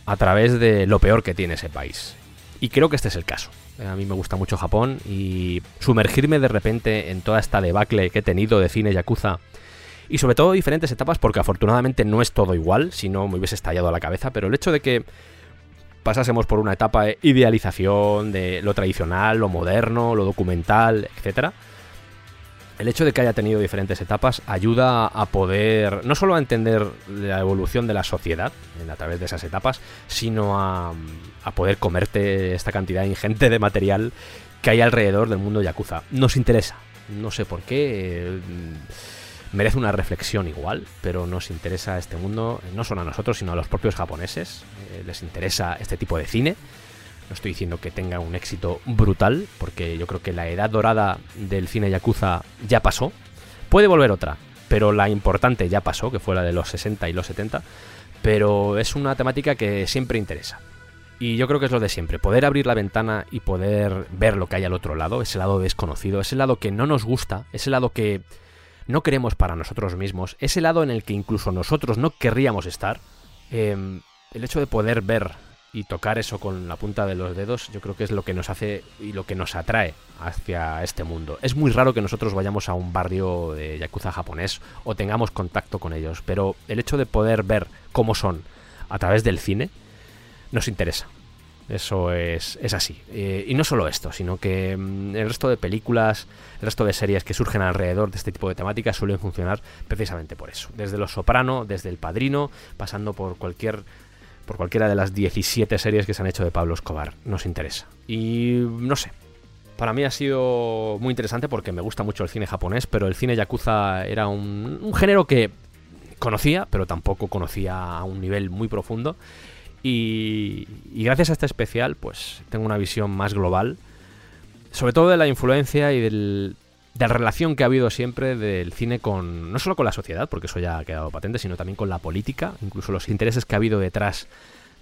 a través de lo peor que tiene ese país. Y creo que este es el caso. Eh, A mí me gusta mucho Japón y sumergirme de repente en toda esta debacle que he tenido de cine Yakuza y sobre todo diferentes etapas porque afortunadamente no es todo igual, si no me hubiese estallado a la cabeza, pero el hecho de que pasásemos por una etapa de idealización de lo tradicional, lo moderno, lo documental, etcétera. El hecho de que haya tenido diferentes etapas ayuda a poder no solo a entender la evolución de la sociedad a través de esas etapas, sino a, a poder comerte esta cantidad ingente de material que hay alrededor del mundo yakuza. Nos interesa, no sé por qué, eh, merece una reflexión igual, pero nos interesa este mundo, eh, no solo a nosotros, sino a los propios japoneses. eh, les interesa este tipo de cine. No estoy diciendo que tenga un éxito brutal, porque yo creo que la edad dorada del cine yakuza ya pasó. Puede volver otra, pero la importante ya pasó, que fue la de los 60 y los 70. Pero es una temática que siempre interesa. Y yo creo que es lo de siempre, poder abrir la ventana y poder ver lo que hay al otro lado, ese lado desconocido, ese lado que no nos gusta, ese lado que no queremos para nosotros mismos, ese lado en el que incluso nosotros no querríamos estar. Eh, el hecho de poder ver y tocar eso con la punta de los dedos, yo creo que es lo que nos hace y lo que nos atrae hacia este mundo. Es muy raro que nosotros vayamos a un barrio de yakuza japonés o tengamos contacto con ellos, pero el hecho de poder ver cómo son a través del cine nos interesa. Eso es, es así. Eh, y no solo esto, sino que mm, el resto de películas, el resto de series que surgen alrededor de este tipo de temáticas suelen funcionar precisamente por eso. Desde Los Soprano, desde El Padrino, pasando por cualquier por cualquiera de las 17 series que se han hecho de Pablo Escobar. Nos interesa. Y no sé. Para mí ha sido muy interesante porque me gusta mucho el cine japonés, pero el cine yakuza era un, género que conocía, pero tampoco conocía a un nivel muy profundo. Y, y gracias a este especial, pues tengo una visión más global, sobre todo de la influencia y del, de la relación que ha habido siempre del cine con, no solo con la sociedad, porque eso ya ha quedado patente, sino también con la política, incluso los intereses que ha habido detrás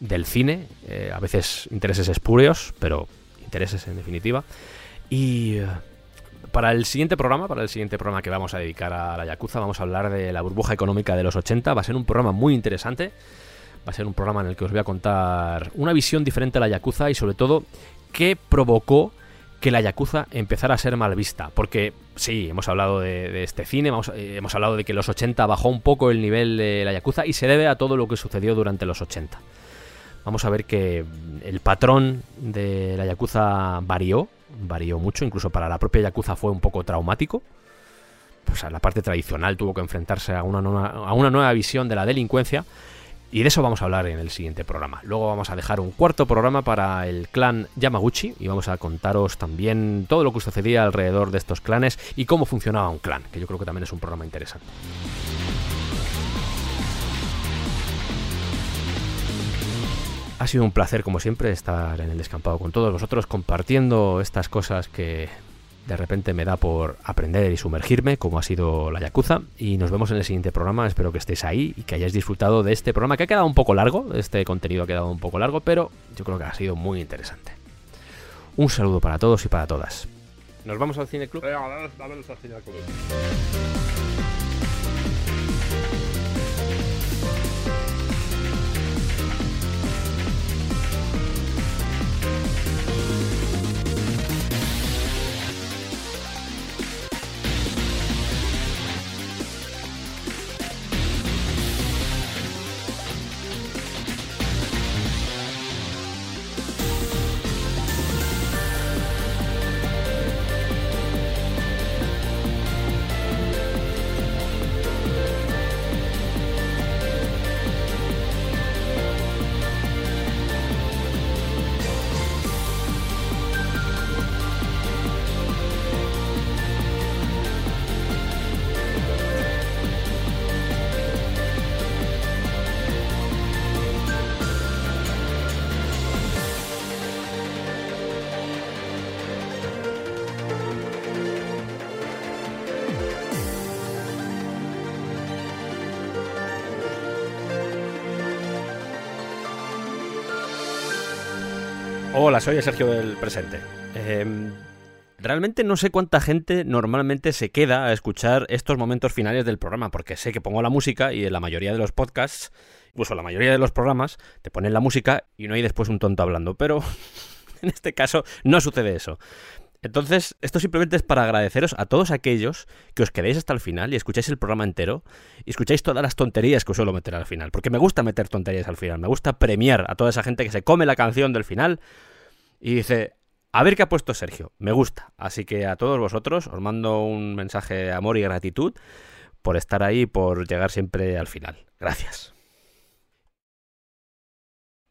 del cine, eh, a veces intereses espurios, pero intereses en definitiva. Y eh, para el siguiente programa, para el siguiente programa que vamos a dedicar a la Yakuza, vamos a hablar de la burbuja económica de los 80. Va a ser un programa muy interesante. Va a ser un programa en el que os voy a contar una visión diferente a la Yakuza y sobre todo qué provocó que la Yakuza empezara a ser mal vista. Porque sí, hemos hablado de, de este cine, vamos- eh, hemos hablado de que los 80 bajó un poco el nivel de la Yakuza y se debe a todo lo que sucedió durante los 80. Vamos a ver que el patrón de la Yakuza varió, varió mucho, incluso para la propia Yakuza fue un poco traumático. Pues a la parte tradicional tuvo que enfrentarse a una, a una nueva visión de la delincuencia. Y de eso vamos a hablar en el siguiente programa. Luego vamos a dejar un cuarto programa para el clan Yamaguchi y vamos a contaros también todo lo que sucedía alrededor de estos clanes y cómo funcionaba un clan, que yo creo que también es un programa interesante. Ha sido un placer, como siempre, estar en el descampado con todos vosotros, compartiendo estas cosas que de repente me da por aprender y sumergirme, como ha sido la Yakuza. Y nos vemos en el siguiente programa. Espero que estéis ahí y que hayáis disfrutado de este programa, que ha quedado un poco largo. Este contenido ha quedado un poco largo, pero yo creo que ha sido muy interesante. Un saludo para todos y para todas. ¿Nos vamos al Cine Club? Soy Sergio del presente. Em, realmente no sé cuánta gente normalmente se queda a escuchar estos momentos finales del programa, porque sé que pongo la música y en la mayoría de los podcasts, incluso la mayoría de los programas, te ponen la música y no hay después un tonto hablando, pero en este caso no sucede eso. Entonces, esto simplemente es para agradeceros a todos aquellos que os quedéis hasta el final y escucháis el programa entero y escucháis todas las tonterías que os suelo meter al final. Porque me gusta meter tonterías al final, me gusta premiar a toda esa gente que se come la canción del final y dice, a ver qué ha puesto Sergio, me gusta. Así que a todos vosotros os mando un mensaje de amor y gratitud por estar ahí por llegar siempre al final. Gracias.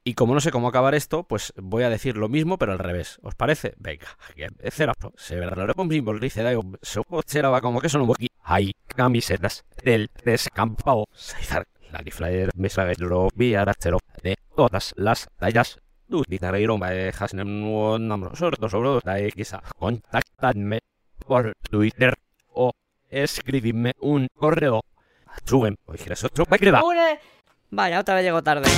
Y como no sé cómo acabar esto, pues voy a decir lo mismo, pero al revés. ¿Os parece? Venga, será se verá con simbolice da será como que son un poquito. Hay camisetas del descampado. La flyer me sabe lo viarachero de todas las tallas. Du ditareiro me dejas en un nombre sobre sobre la X. Por Twitter o escribidme un correo. Suben, otro para que va.
Vaya, otra vez llego tarde.